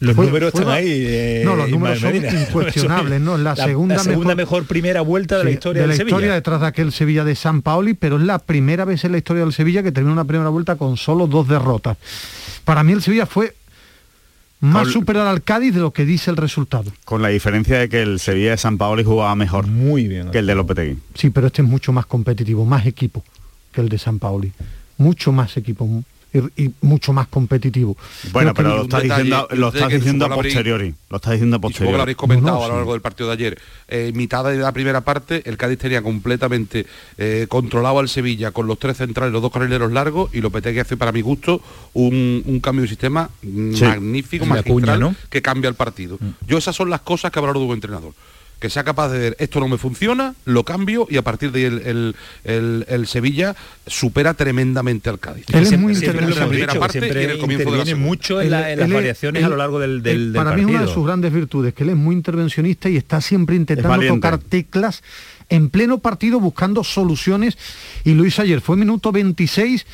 Los Fue- números fue están la- ahí. eh, no, los números son Medina. incuestionables, ¿no? La segunda segunda mejor- mejor, primera vuelta de la historia de la del historia Sevilla. detrás de aquel Sevilla de San Paoli, pero es la primera vez en la historia del Sevilla que termina una primera vuelta con solo dos derrotas. Para mí el Sevilla fue más superar al Cádiz de lo que dice el resultado. Con la diferencia de que el Sevilla de San Paoli jugaba mejor Muy bien. que el de Lopetegui. Sí, pero este es mucho más competitivo, más equipo que el de San Paoli. Mucho más equipo y, y mucho más competitivo. Bueno, pero lo detalle- diciendo, lo que diciendo a posteriori. Lo estás diciendo a lo posteriori. habréis comentado No, no, a lo sí. largo del partido de ayer. Eh, mitad de la primera parte, el Cádiz tenía completamente eh, controlado al Sevilla con los tres centrales, los dos carrileros largos, y Lopetegui hace para mi gusto un, un cambio de sistema mm, Sí. magnífico, magistral, cuña, ¿no? que cambia el partido. Yo esas son las cosas que valoro de un entrenador. Que sea capaz de ver, esto no me funciona, lo cambio y a partir de ahí el, el- el- el Sevilla supera tremendamente al Cádiz. Él es Siempre- muy siempre primera dicho, parte y en el comienzo de la interviene segunda. mucho en, la- en las él variaciones él- a lo largo del, del, él- del para mí es partido. una de sus grandes virtudes, que él es muy intervencionista y está siempre intentando tocar teclas en pleno partido buscando soluciones. Y hizo ayer, fue minuto 26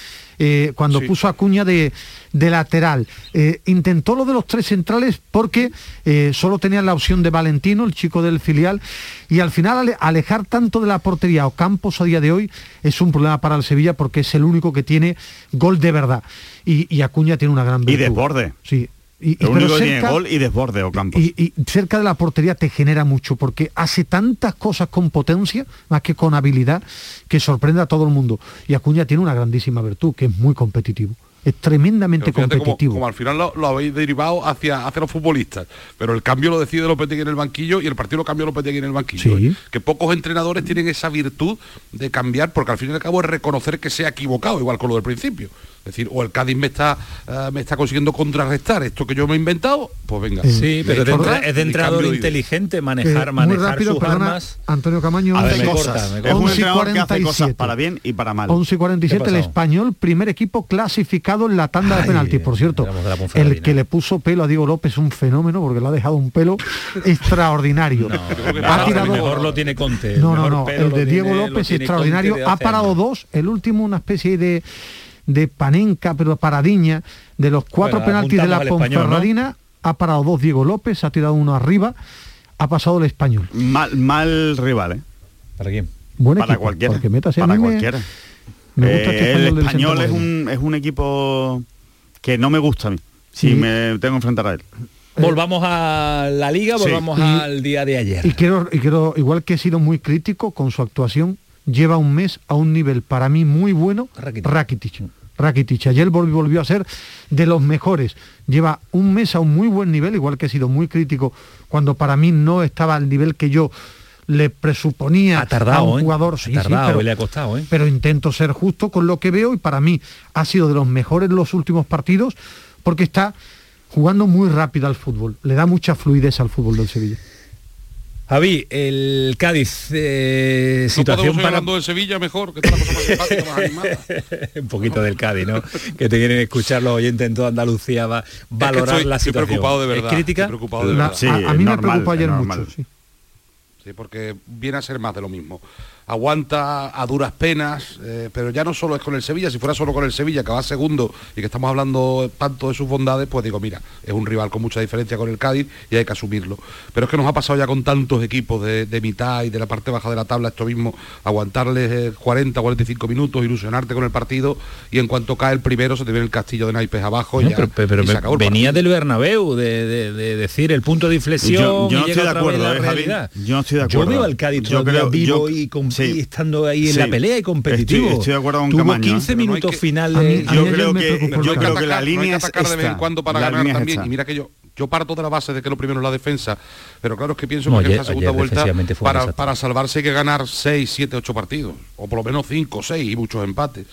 eh, cuando Sí. puso a Cuña de, de lateral. Eh, intentó lo de los tres centrales porque eh, solo tenían la opción de Valentino, el chico del filial, y al final ale- alejar tanto de la portería o Campos a día de hoy es un problema para el Sevilla porque es el único que tiene gol de verdad. Y, y Acuña tiene una gran Y virtud. desborde. Sí. Y, Lo único que tiene cerca- gol y desborde o y, y cerca de la portería te genera mucho porque hace tantas cosas con potencia más que con habilidad que sorprende a todo el mundo y Acuña tiene una grandísima virtud que es muy competitivo es tremendamente competitivo Como, al final lo, lo habéis derivado hacia, hacia los futbolistas. Pero el cambio lo decide Lopetegui en el banquillo y el partido lo cambió Lopetegui en el banquillo. Sí. ¿eh? Que pocos entrenadores tienen esa virtud de cambiar, porque al fin y al cabo es reconocer que se ha equivocado, igual con lo del principio. Es decir, o el Cádiz me está, eh, me está consiguiendo contrarrestar esto que yo me he inventado, pues venga. Sí, pero es de, Me entra- es de entrenador inteligente manejar, Eh, muy manejar rápido, sus perdona, armas. Antonio Camaño A ver, Hace me cosas. corta, me Es corta. un 11 y entrenador que hace cosas 47. para bien y para mal. 11 y ¿Qué 47 ha el español primer equipo clasificado en la tanda de penaltis por cierto el que le puso pelo a Diego López es un fenómeno porque le ha dejado un pelo extraordinario No, ha el tirado mejor lo tiene Conte. no, no, no. El de Diego López extraordinario. Ha parado dos. El último una especie de, de panenca, pero paradiña. De los cuatro Bueno, penaltis de la. Ponferradina, ha parado dos Diego López, ha tirado uno arriba, ha pasado el español. Mal, mal rival, ¿eh? ¿Para quién? Buen para equipo, cualquiera. porque metas a Para me- cualquiera. me gusta este Eh, español el del español es un, es un equipo que no me gusta a mí, si me tengo que enfrentar a él. Volvamos a la liga, volvamos al día de ayer. Y quiero, y quiero, igual que he sido muy crítico con su actuación, lleva un mes a un nivel para mí muy bueno Rakitic. Rakitic. Ayer volvió a ser de los mejores. Lleva un mes a un muy buen nivel, igual que he sido muy crítico cuando para mí no estaba al nivel que yo le presuponía a un ¿eh? jugador. Sí, pero, le ha costado, ¿eh? pero intento ser justo con lo que veo y para mí ha sido de los mejores los últimos partidos porque está jugando muy rápido al fútbol. Le da mucha fluidez al fútbol del Sevilla. Javi, el Cádiz, eh, situación para... hablando de Sevilla mejor, que cosa más Un poquito del Cádiz, ¿no? que te quieren escuchar los oyentes en toda Andalucía, va valorar la situación. preocupado de verdad. ¿Es crítica? Preocupado de verdad. a, mí me preocupó ayer mucho, sí. sí. porque viene a ser más de lo mismo aguanta a duras penas, eh, pero ya no solo es con el Sevilla, si fuera solo con el Sevilla, que va segundo y que estamos hablando tanto de sus bondades, pues digo, mira, es un rival con mucha diferencia con el Cádiz y hay que asumirlo. Pero es que nos ha pasado ya con tantos equipos de, mitad y de la parte baja de la tabla esto mismo, aguantarles 40, 45 minutos, ilusionarte con el partido y en cuanto cae el primero se te viene el castillo de naipes abajo y ya, pero, venía del Bernabéu de, decir el punto de inflexión yo, no estoy de acuerdo, eh, yo no estoy de acuerdo. Yo veo al Cádiz yo creo, vivo y con sí. estando ahí en la pelea y competitivo. Estoy, de acuerdo con Tuvo Camaño, 15 minutos finales. yo, creo que, yo creo que la línea es de vez en cuando para ganar también. Y mira que yo yo parto de la base de que lo primero es la defensa, pero claro es que pienso que en esta segunda vuelta para, para, salvarse hay que ganar 6, 7, 8 partidos, o por lo menos 5, 6 y muchos empates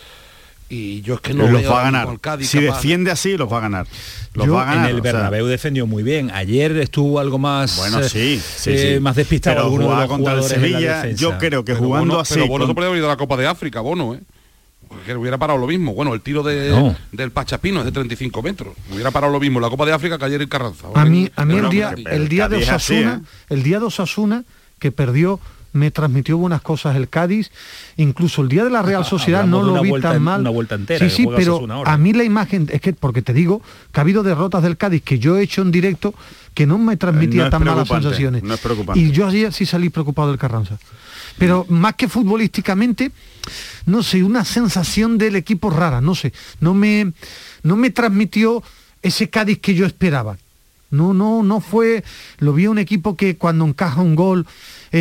y yo es que no los va a ganar. si defiende así, los va a ganar. Los va a ganar, en el Bernabéu defendió muy bien. Ayer estuvo algo más bueno, eh, sí, sí, eh, más despistado alguno de los contra el Sevilla. Yo creo que jugando así. Pero Bono se podría haber ido a la Copa de África, Bono, ¿eh? que hubiera parado lo mismo. Bueno, el tiro de, del Pachapino es de 35 metros. Hubiera parado lo mismo la Copa de África que ayer el Carranza. A mí, a mí el día, el día de Osasuna, ¿eh? el día de Osasuna que perdió me transmitió buenas cosas el Cádiz, incluso el día de la Real Sociedad no lo vi tan mal. Una vuelta entera. Sí, sí, pero a mí la imagen, es que porque te digo que ha habido derrotas del Cádiz que yo he hecho en directo que no me transmitía tan malas sensaciones. y yo ayer sí salí preocupado del Carranza. Pero más que futbolísticamente, no sé, una sensación del equipo rara, no sé, no me, no me transmitió ese Cádiz que yo esperaba. No, no, no fue, lo vi un equipo que cuando encaja un gol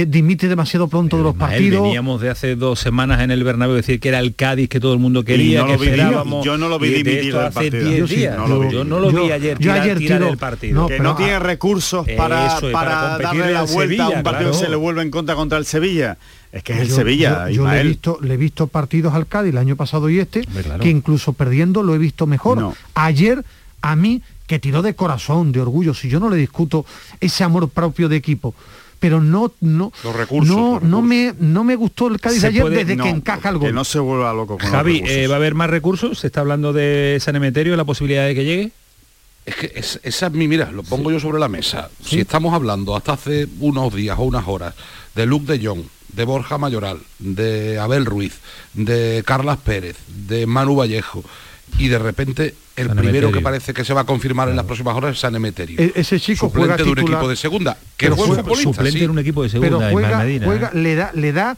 eh, dimite demasiado pronto de los partidos. Veníamos de hace dos semanas en el Bernabéu decir que era el Cádiz que todo el mundo quería, que esperábamos. Yo no lo vi dimitir del partido. Yo, no lo vi ayer, yo ayer tirar el partido. que no tiene recursos para, para, darle la vuelta a un partido que se le vuelve en contra contra el Sevilla. Es que es el Sevilla. Yo, le, he visto, le he visto partidos al Cádiz el año pasado y este, que incluso perdiendo lo he visto mejor. Ayer, a mí, que tiró de corazón, de orgullo, si yo no le discuto ese amor propio de equipo, pero no no no, no me no me gustó el Cádiz ayer desde que encaja el gol. Que no se vuelva loco con Javi, eh, ¿va a haber más recursos? ¿Se está hablando de San Emeterio, la posibilidad de que llegue? Es que esa es mi, mira, lo pongo yo sobre la mesa. Si estamos hablando hasta hace unos días o unas horas de Luke de Jong, de Borja Mayoral, de Abel Ruiz, de Carlas Pérez, de Manu Vallejo, y de repente el primero que parece que se va a confirmar en las próximas horas es San Emeterio. E-, ese chico suplente de un equipo de segunda, que es buen futbolista, suplente en un equipo de segunda, pero juega, le da le da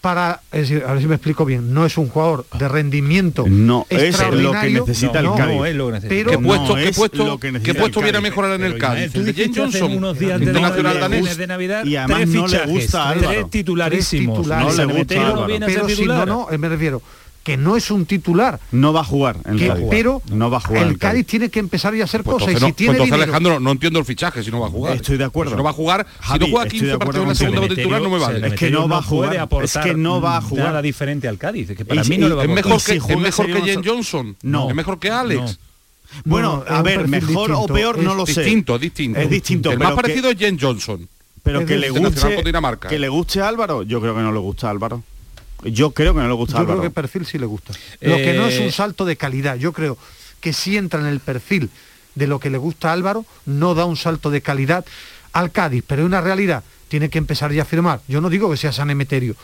para, es decir, a ver si me explico bien, no es un jugador de rendimiento no es lo que necesita el Cádiz. Pero ¿Qué puesto, ¿qué puesto, ¿qué puesto viene a mejorar en el Cádiz? James Johnson, unos días de, danés. de Navidad, y además no le gusta tres titularísimos. No le gusta Pero si no, no, me refiero que no es un titular. No va a jugar en el Cádiz. Pero no va a jugar el Cádiz tiene que empezar ya a hacer pues cosas. y si tiene pues Alejandro, no entiendo el fichaje si no va a jugar. Estoy de acuerdo. Si no va a jugar, si no juega 15 partidos en la segunda titular no me vale. Es que no va a jugar. Es que no va a jugar. Nada diferente al Cádiz. Es que para mí no le va a mejor que, es mejor que Jen Johnson. No. Es mejor que Alex. Bueno, a ver, mejor o peor no lo sé. Distinto, distinto. Es distinto. El más parecido es Jen Johnson. Pero que le guste que le guste a Álvaro, yo creo que no le gusta a Álvaro. Yo creo que no le gusta. Yo creo que perfil sí le gusta. Lo que no es un eh, salto de calidad. Yo creo que si entra en el perfil de lo que le gusta a Álvaro, no da un salto de calidad al Cádiz, pero es una realidad. Tiene que empezar ya a firmar. Yo no digo que sea San Emeterio.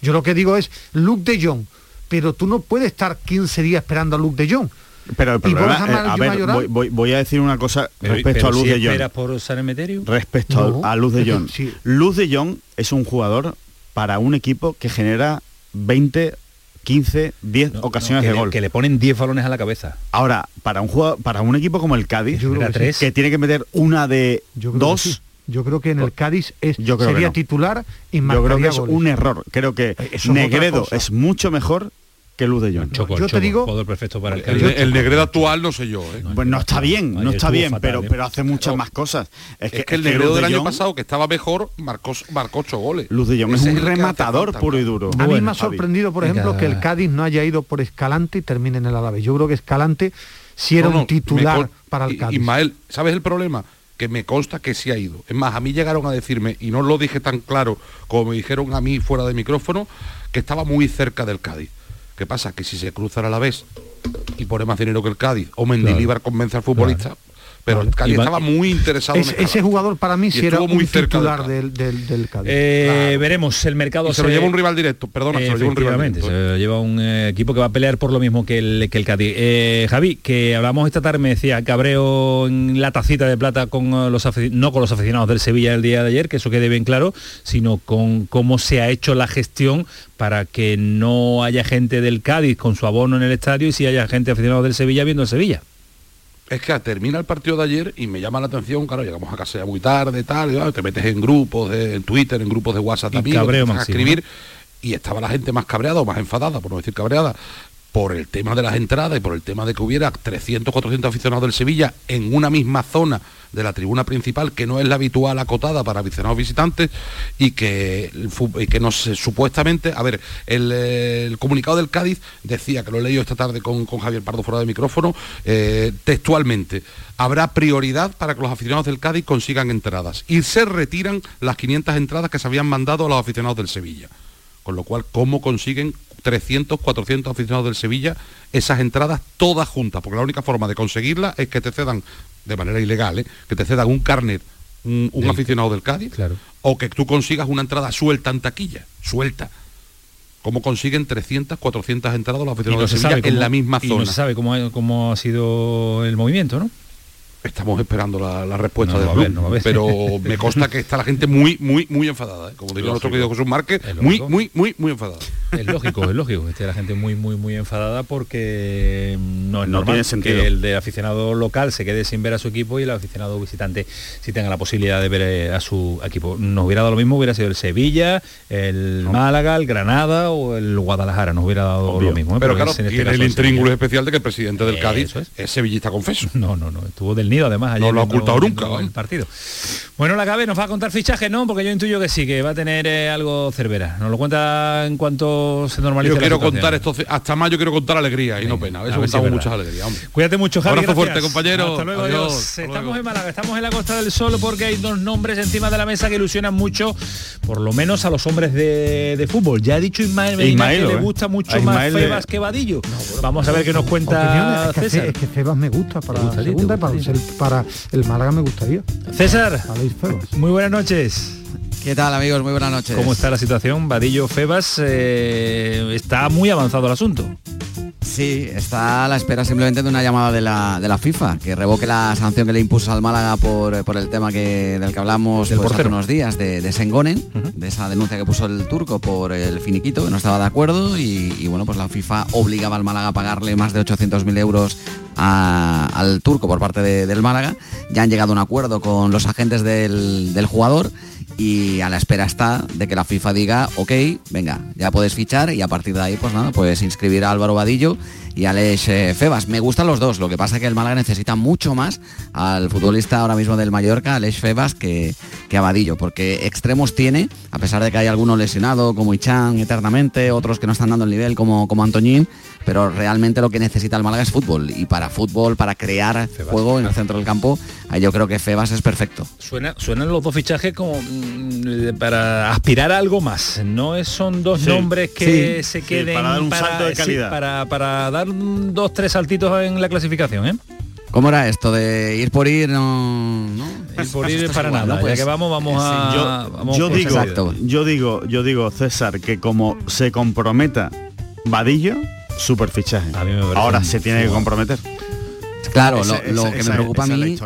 Yo lo que digo es Luke de Jong. Pero tú no puedes estar 15 días esperando a Luke de Jong. Pero el problema, a, eh, ver, voy, a decir una cosa respecto a Luz de Jong. por San Emeterio? Respecto a, Luz de Jong. Luz de Jong es un jugador para un equipo que genera 20, 15, 10 ocasiones que de le- gol. Que le ponen 10 balones a la cabeza. Ahora, para un juego, para un equipo como el Cádiz, Yo creo Era que tres. que tiene que meter una de Yo creo dos, que sí. Yo creo que en el Cádiz es, Yo creo que sería no. titular y yo creo que es goles. un error. Creo que eso es otra Negredo es mucho mejor que Luz de Jong. Choco, yo te digo- jugador perfecto para el El, Cádiz. el Negredo actual no sé yo, ¿eh? Pues no está bien, no está bien, fatal, pero, ¿eh? pero hace muchas más cosas. Es, Es que el Luz Negredo de del año pasado, que estaba mejor, marcó, marcó ocho goles. Luz de Jong es un rematador falta, puro y duro. A mí me ha sorprendido, por ejemplo, que el Cádiz no haya ido por Escalante y termine en el Alavés. Yo creo que Escalante si era No, no, un titular me para el Cádiz. Ismael, ¿sabes el problema? Que me consta que sí ha ido. Es más, a mí llegaron a decirme, y no lo dije tan claro como me dijeron a mí fuera de micrófono, que estaba muy cerca del Cádiz. ¿Qué pasa? Que si se cruzara a la vez y pone más dinero que el Cádiz, o Mendilibar convence al futbolista, pero el Cádiz estaba muy interesado Es- en ese jugador para mí si era muy un titular Cádiz. del, del, del Cádiz. Eh, Veremos, el mercado Y se lo lleva un rival directo, perdona, se lo lleva un rival directo. se lo lleva un eh, equipo que va a pelear por lo mismo que el, que el Cádiz. Eh, Javi, que hablamos esta tarde, me decía Cabreo en la tacita de plata con eh, los no con los aficionados del Sevilla el día de ayer, que eso quede bien claro, sino con cómo se ha hecho la gestión para que no haya gente del Cádiz con su abono en el estadio y si haya gente aficionados del Sevilla viendo el Sevilla. Es que termina el partido de ayer y me llama la atención, claro, llegamos a casa ya muy tarde, tal, y, ah, te metes en grupos de en Twitter, en grupos de WhatsApp también, a escribir y estaba la gente más cabreada o más enfadada, por no decir cabreada, por el tema de las entradas y por el tema de que hubiera 300, 400 aficionados del Sevilla en una misma zona de la tribuna principal, que no es la habitual acotada para aficionados visitantes, y que, que no sé, supuestamente, a ver, el, el comunicado del Cádiz decía, que lo he leído esta tarde con, con Javier Pardo fuera de micrófono, eh, textualmente, habrá prioridad para que los aficionados del Cádiz consigan entradas, y se retiran las 500 entradas que se habían mandado a los aficionados del Sevilla. Con lo cual, ¿cómo consiguen 300, 400 aficionados del Sevilla esas entradas todas juntas? Porque la única forma de conseguirlas es que te cedan, de manera ilegal, ¿eh? que te cedan un carnet, un, un Del- aficionado del Cádiz, Claro. o que tú consigas una entrada suelta en taquilla, suelta. ¿Cómo consiguen 300, 400 entradas los aficionados no del se Sevilla en cómo- la misma y zona? no se sabe cómo, ha- cómo ha sido el movimiento, ¿no? Estamos esperando la, la respuesta No del va a haber, club, no va a haber. pero me consta que está la gente muy, muy, muy enfadada. ¿eh? Como diría nuestro querido Jesús Márquez, muy, muy, muy, muy enfadada. Es lógico, es lógico que esté la gente muy, muy, muy enfadada porque no es No normal tiene sentido. que el de aficionado local se quede sin ver a su equipo y el aficionado visitante sí tenga la posibilidad de ver eh, a su equipo. Nos hubiera dado lo mismo, hubiera sido el Sevilla, el Málaga, el Granada o el Guadalajara, nos hubiera dado Obvio. lo mismo. ¿eh? Pero claro, es en este tiene el intríngulo especial de que el presidente del Cádiz es. es. sevillista confeso. No, no, no, estuvo del nido además ayer No lo ha ocultado nunca, el partido. Bueno, la CABE nos va a contar fichaje, ¿no? Porque yo intuyo que sí, que va a tener eh, algo cervera. Nos lo cuenta en cuanto se normalice Yo quiero contar esto, hasta mayo quiero contar alegría y no pena. Eso si contamos es muchas alegrías, hombre. Cuídate mucho, Javi. Abrazo gracias. fuerte, compañero. Hasta luego, Adiós, adiós. hasta Estamos luego. en Málaga, estamos en la Costa del Sol porque hay dos nombres encima de la mesa que ilusionan mucho, por lo menos a los hombres de, de fútbol. Ya ha dicho Ismael Medina Ismaelo, que le ¿eh? gusta mucho A más Febas que Vadillo. Vamos a ver qué nos cuenta es, que, César. Fe- es que Febas me gusta para ¿Te la segunda y para? El, para el Málaga me gustaría. César, muy buenas noches. ¿Qué tal amigos? Muy buenas noches. ¿Cómo está la situación? Vadillo Febas eh, está muy avanzado el asunto. Sí, está a la espera simplemente de una llamada de la, de la FIFA, que revoque la sanción que le impuso al Málaga por, por el tema que, del que hablamos pues, hace unos días, de, de Sengonen, de esa denuncia que puso el turco por el finiquito, que no estaba de acuerdo, y, y, bueno, pues la FIFA obligaba al Málaga a pagarle más de 800.000 euros a- al turco por parte de- del Málaga. Ya han llegado a un acuerdo con los agentes del, del jugador y a la espera está de que la FIFA diga, ok, venga, ya puedes fichar y a partir de ahí, pues nada, pues inscribir a Álvaro Vadillo y a Aleix eh, Febas. Me gustan los dos, lo que pasa es que el Málaga necesita mucho más al futbolista ahora mismo del Mallorca, Aleix Febas, que, que a Vadillo, porque extremos tiene, a pesar de que hay algunos lesionados como Ichan eternamente, otros que no están dando el nivel como, como Antoñín, pero realmente lo que necesita el Málaga es fútbol y para fútbol, para crear juego en el centro del campo, ahí yo creo que Febas es perfecto. Suena, suenan los dos fichajes como mm, para aspirar a algo más. No es- son dos Sí, nombres que sí, se sí, queden para dar un salto de sí, calidad. para, para dar dos, tres saltitos en la clasificación, ¿eh? ¿Cómo era esto de ir por ir? No, no? Ir por ir es para igual, nada. ¿no? Pues, ya que vamos, vamos a. yo, vamos yo digo, yo digo, yo digo, César, que como se comprometa Vadillo, super fichaje. Ahora se tiene que comprometer. Claro, Esa- lo, lo esa- que esa- me preocupa a mí.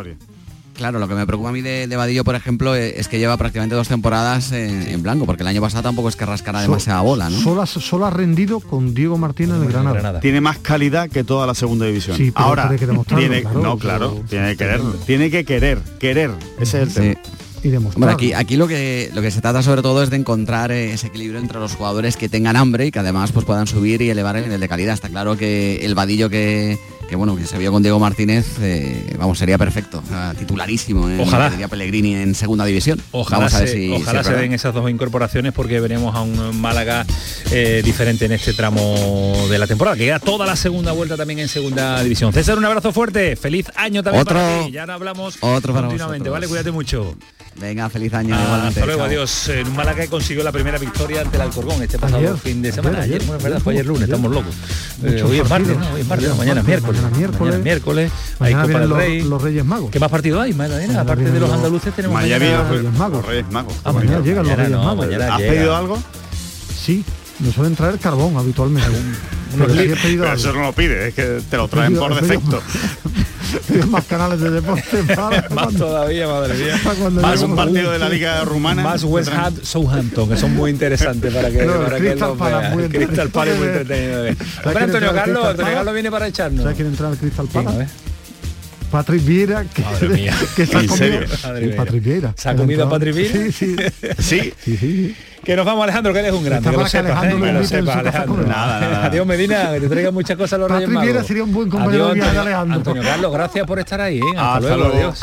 Claro, lo que me preocupa a mí de, de Vadillo, por ejemplo, e, es que lleva prácticamente dos temporadas en, en blanco, porque el año pasado tampoco es que rascara demasiada bola, ¿no? Solo, ha- solo ha rendido con Diego Martínez en el Granada. Tiene más calidad que toda la segunda división. Sí, pero Ahora, tiene que demostrarlo, tiene, claro, no, claro, tiene que querer, tiene que querer, querer, ese es el tema. Y demostrar. Bueno, aquí, aquí lo que lo que se trata sobre todo es de encontrar eh, ese equilibrio entre los jugadores que tengan hambre y que además pues puedan subir y elevar el nivel de calidad. Está claro que el vadillo que, que, bueno que se vio con Diego Martínez, eh, vamos, sería perfecto, o sea, titularísimo en Ojalá. diría Pellegrini en segunda división. Ojalá, vamos a ver se, si, ojalá den esas dos incorporaciones porque veremos a un Málaga eh, diferente en este tramo de la temporada, que queda toda la segunda vuelta también en segunda división. César, un abrazo fuerte, feliz año también Otro- para ti. Ya no hablamos otro para continuamente, vosotros. ¿vale? Cuídate mucho. Venga, feliz año. Ah, igualmente. hasta luego, Chao. adiós. En un Málaga que consiguió la primera victoria ante el Alcorcón este pasado Ayer, fin de ayer, semana. Ayer, ayer, bueno, es verdad, ayer, fue ayer lunes, ayer. estamos locos. Eh, hoy es martes. ¿no? Hoy es martes, no, Ayer mañana es miércoles. mañana miércoles. Mañana es miércoles. Hay Mañana Copa vienen del los, Rey. los Reyes Magos. ¿Qué más partido hay? Mañana, Mañana aparte de los los- andaluces tenemos Miami, mañana- los Reyes Magos. los Reyes Magos. Ah, mañana llegan los Reyes Magos. ¿Has llega. pedido algo? Sí, nos suelen traer carbón habitualmente. Pero sí he pedido Pero algo. eso no lo pides, es que te lo traen por defecto. pedido más canales de deporte para Más todavía, madre mía. Más un partido de la Liga Rumana. Más West Ham, Southampton, que son muy interesantes para que, No, el para que Crystal los vean. muy Crystal Palace es muy entretenido. entretenido. de ver. ¿Sabes Hombre, quién Antonio Carlos, Antonio? Carlos viene para echarnos. ¿Sabes quién entra al Crystal Palace? Patrick Vieira, que, que se ha ¿En comido. Patrick Vieira. ¿Se ha comido a Patrick Vieira? Sí, sí. Sí. Sí, sí. Que nos vamos, Alejandro, que eres un grande. Que lo que sepas, Alejandro ¿eh? lo sepas, Alejandro. Nada, nada. Adiós, Medina, que te traigan muchas cosas a los Patrick Reyes Magos. Sería un buen compañero Adiós, de viaje de Antonio- Alejandro. Antonio Carlos, gracias por estar ahí. ¿eh? Hasta, Hasta luego, luego. adiós.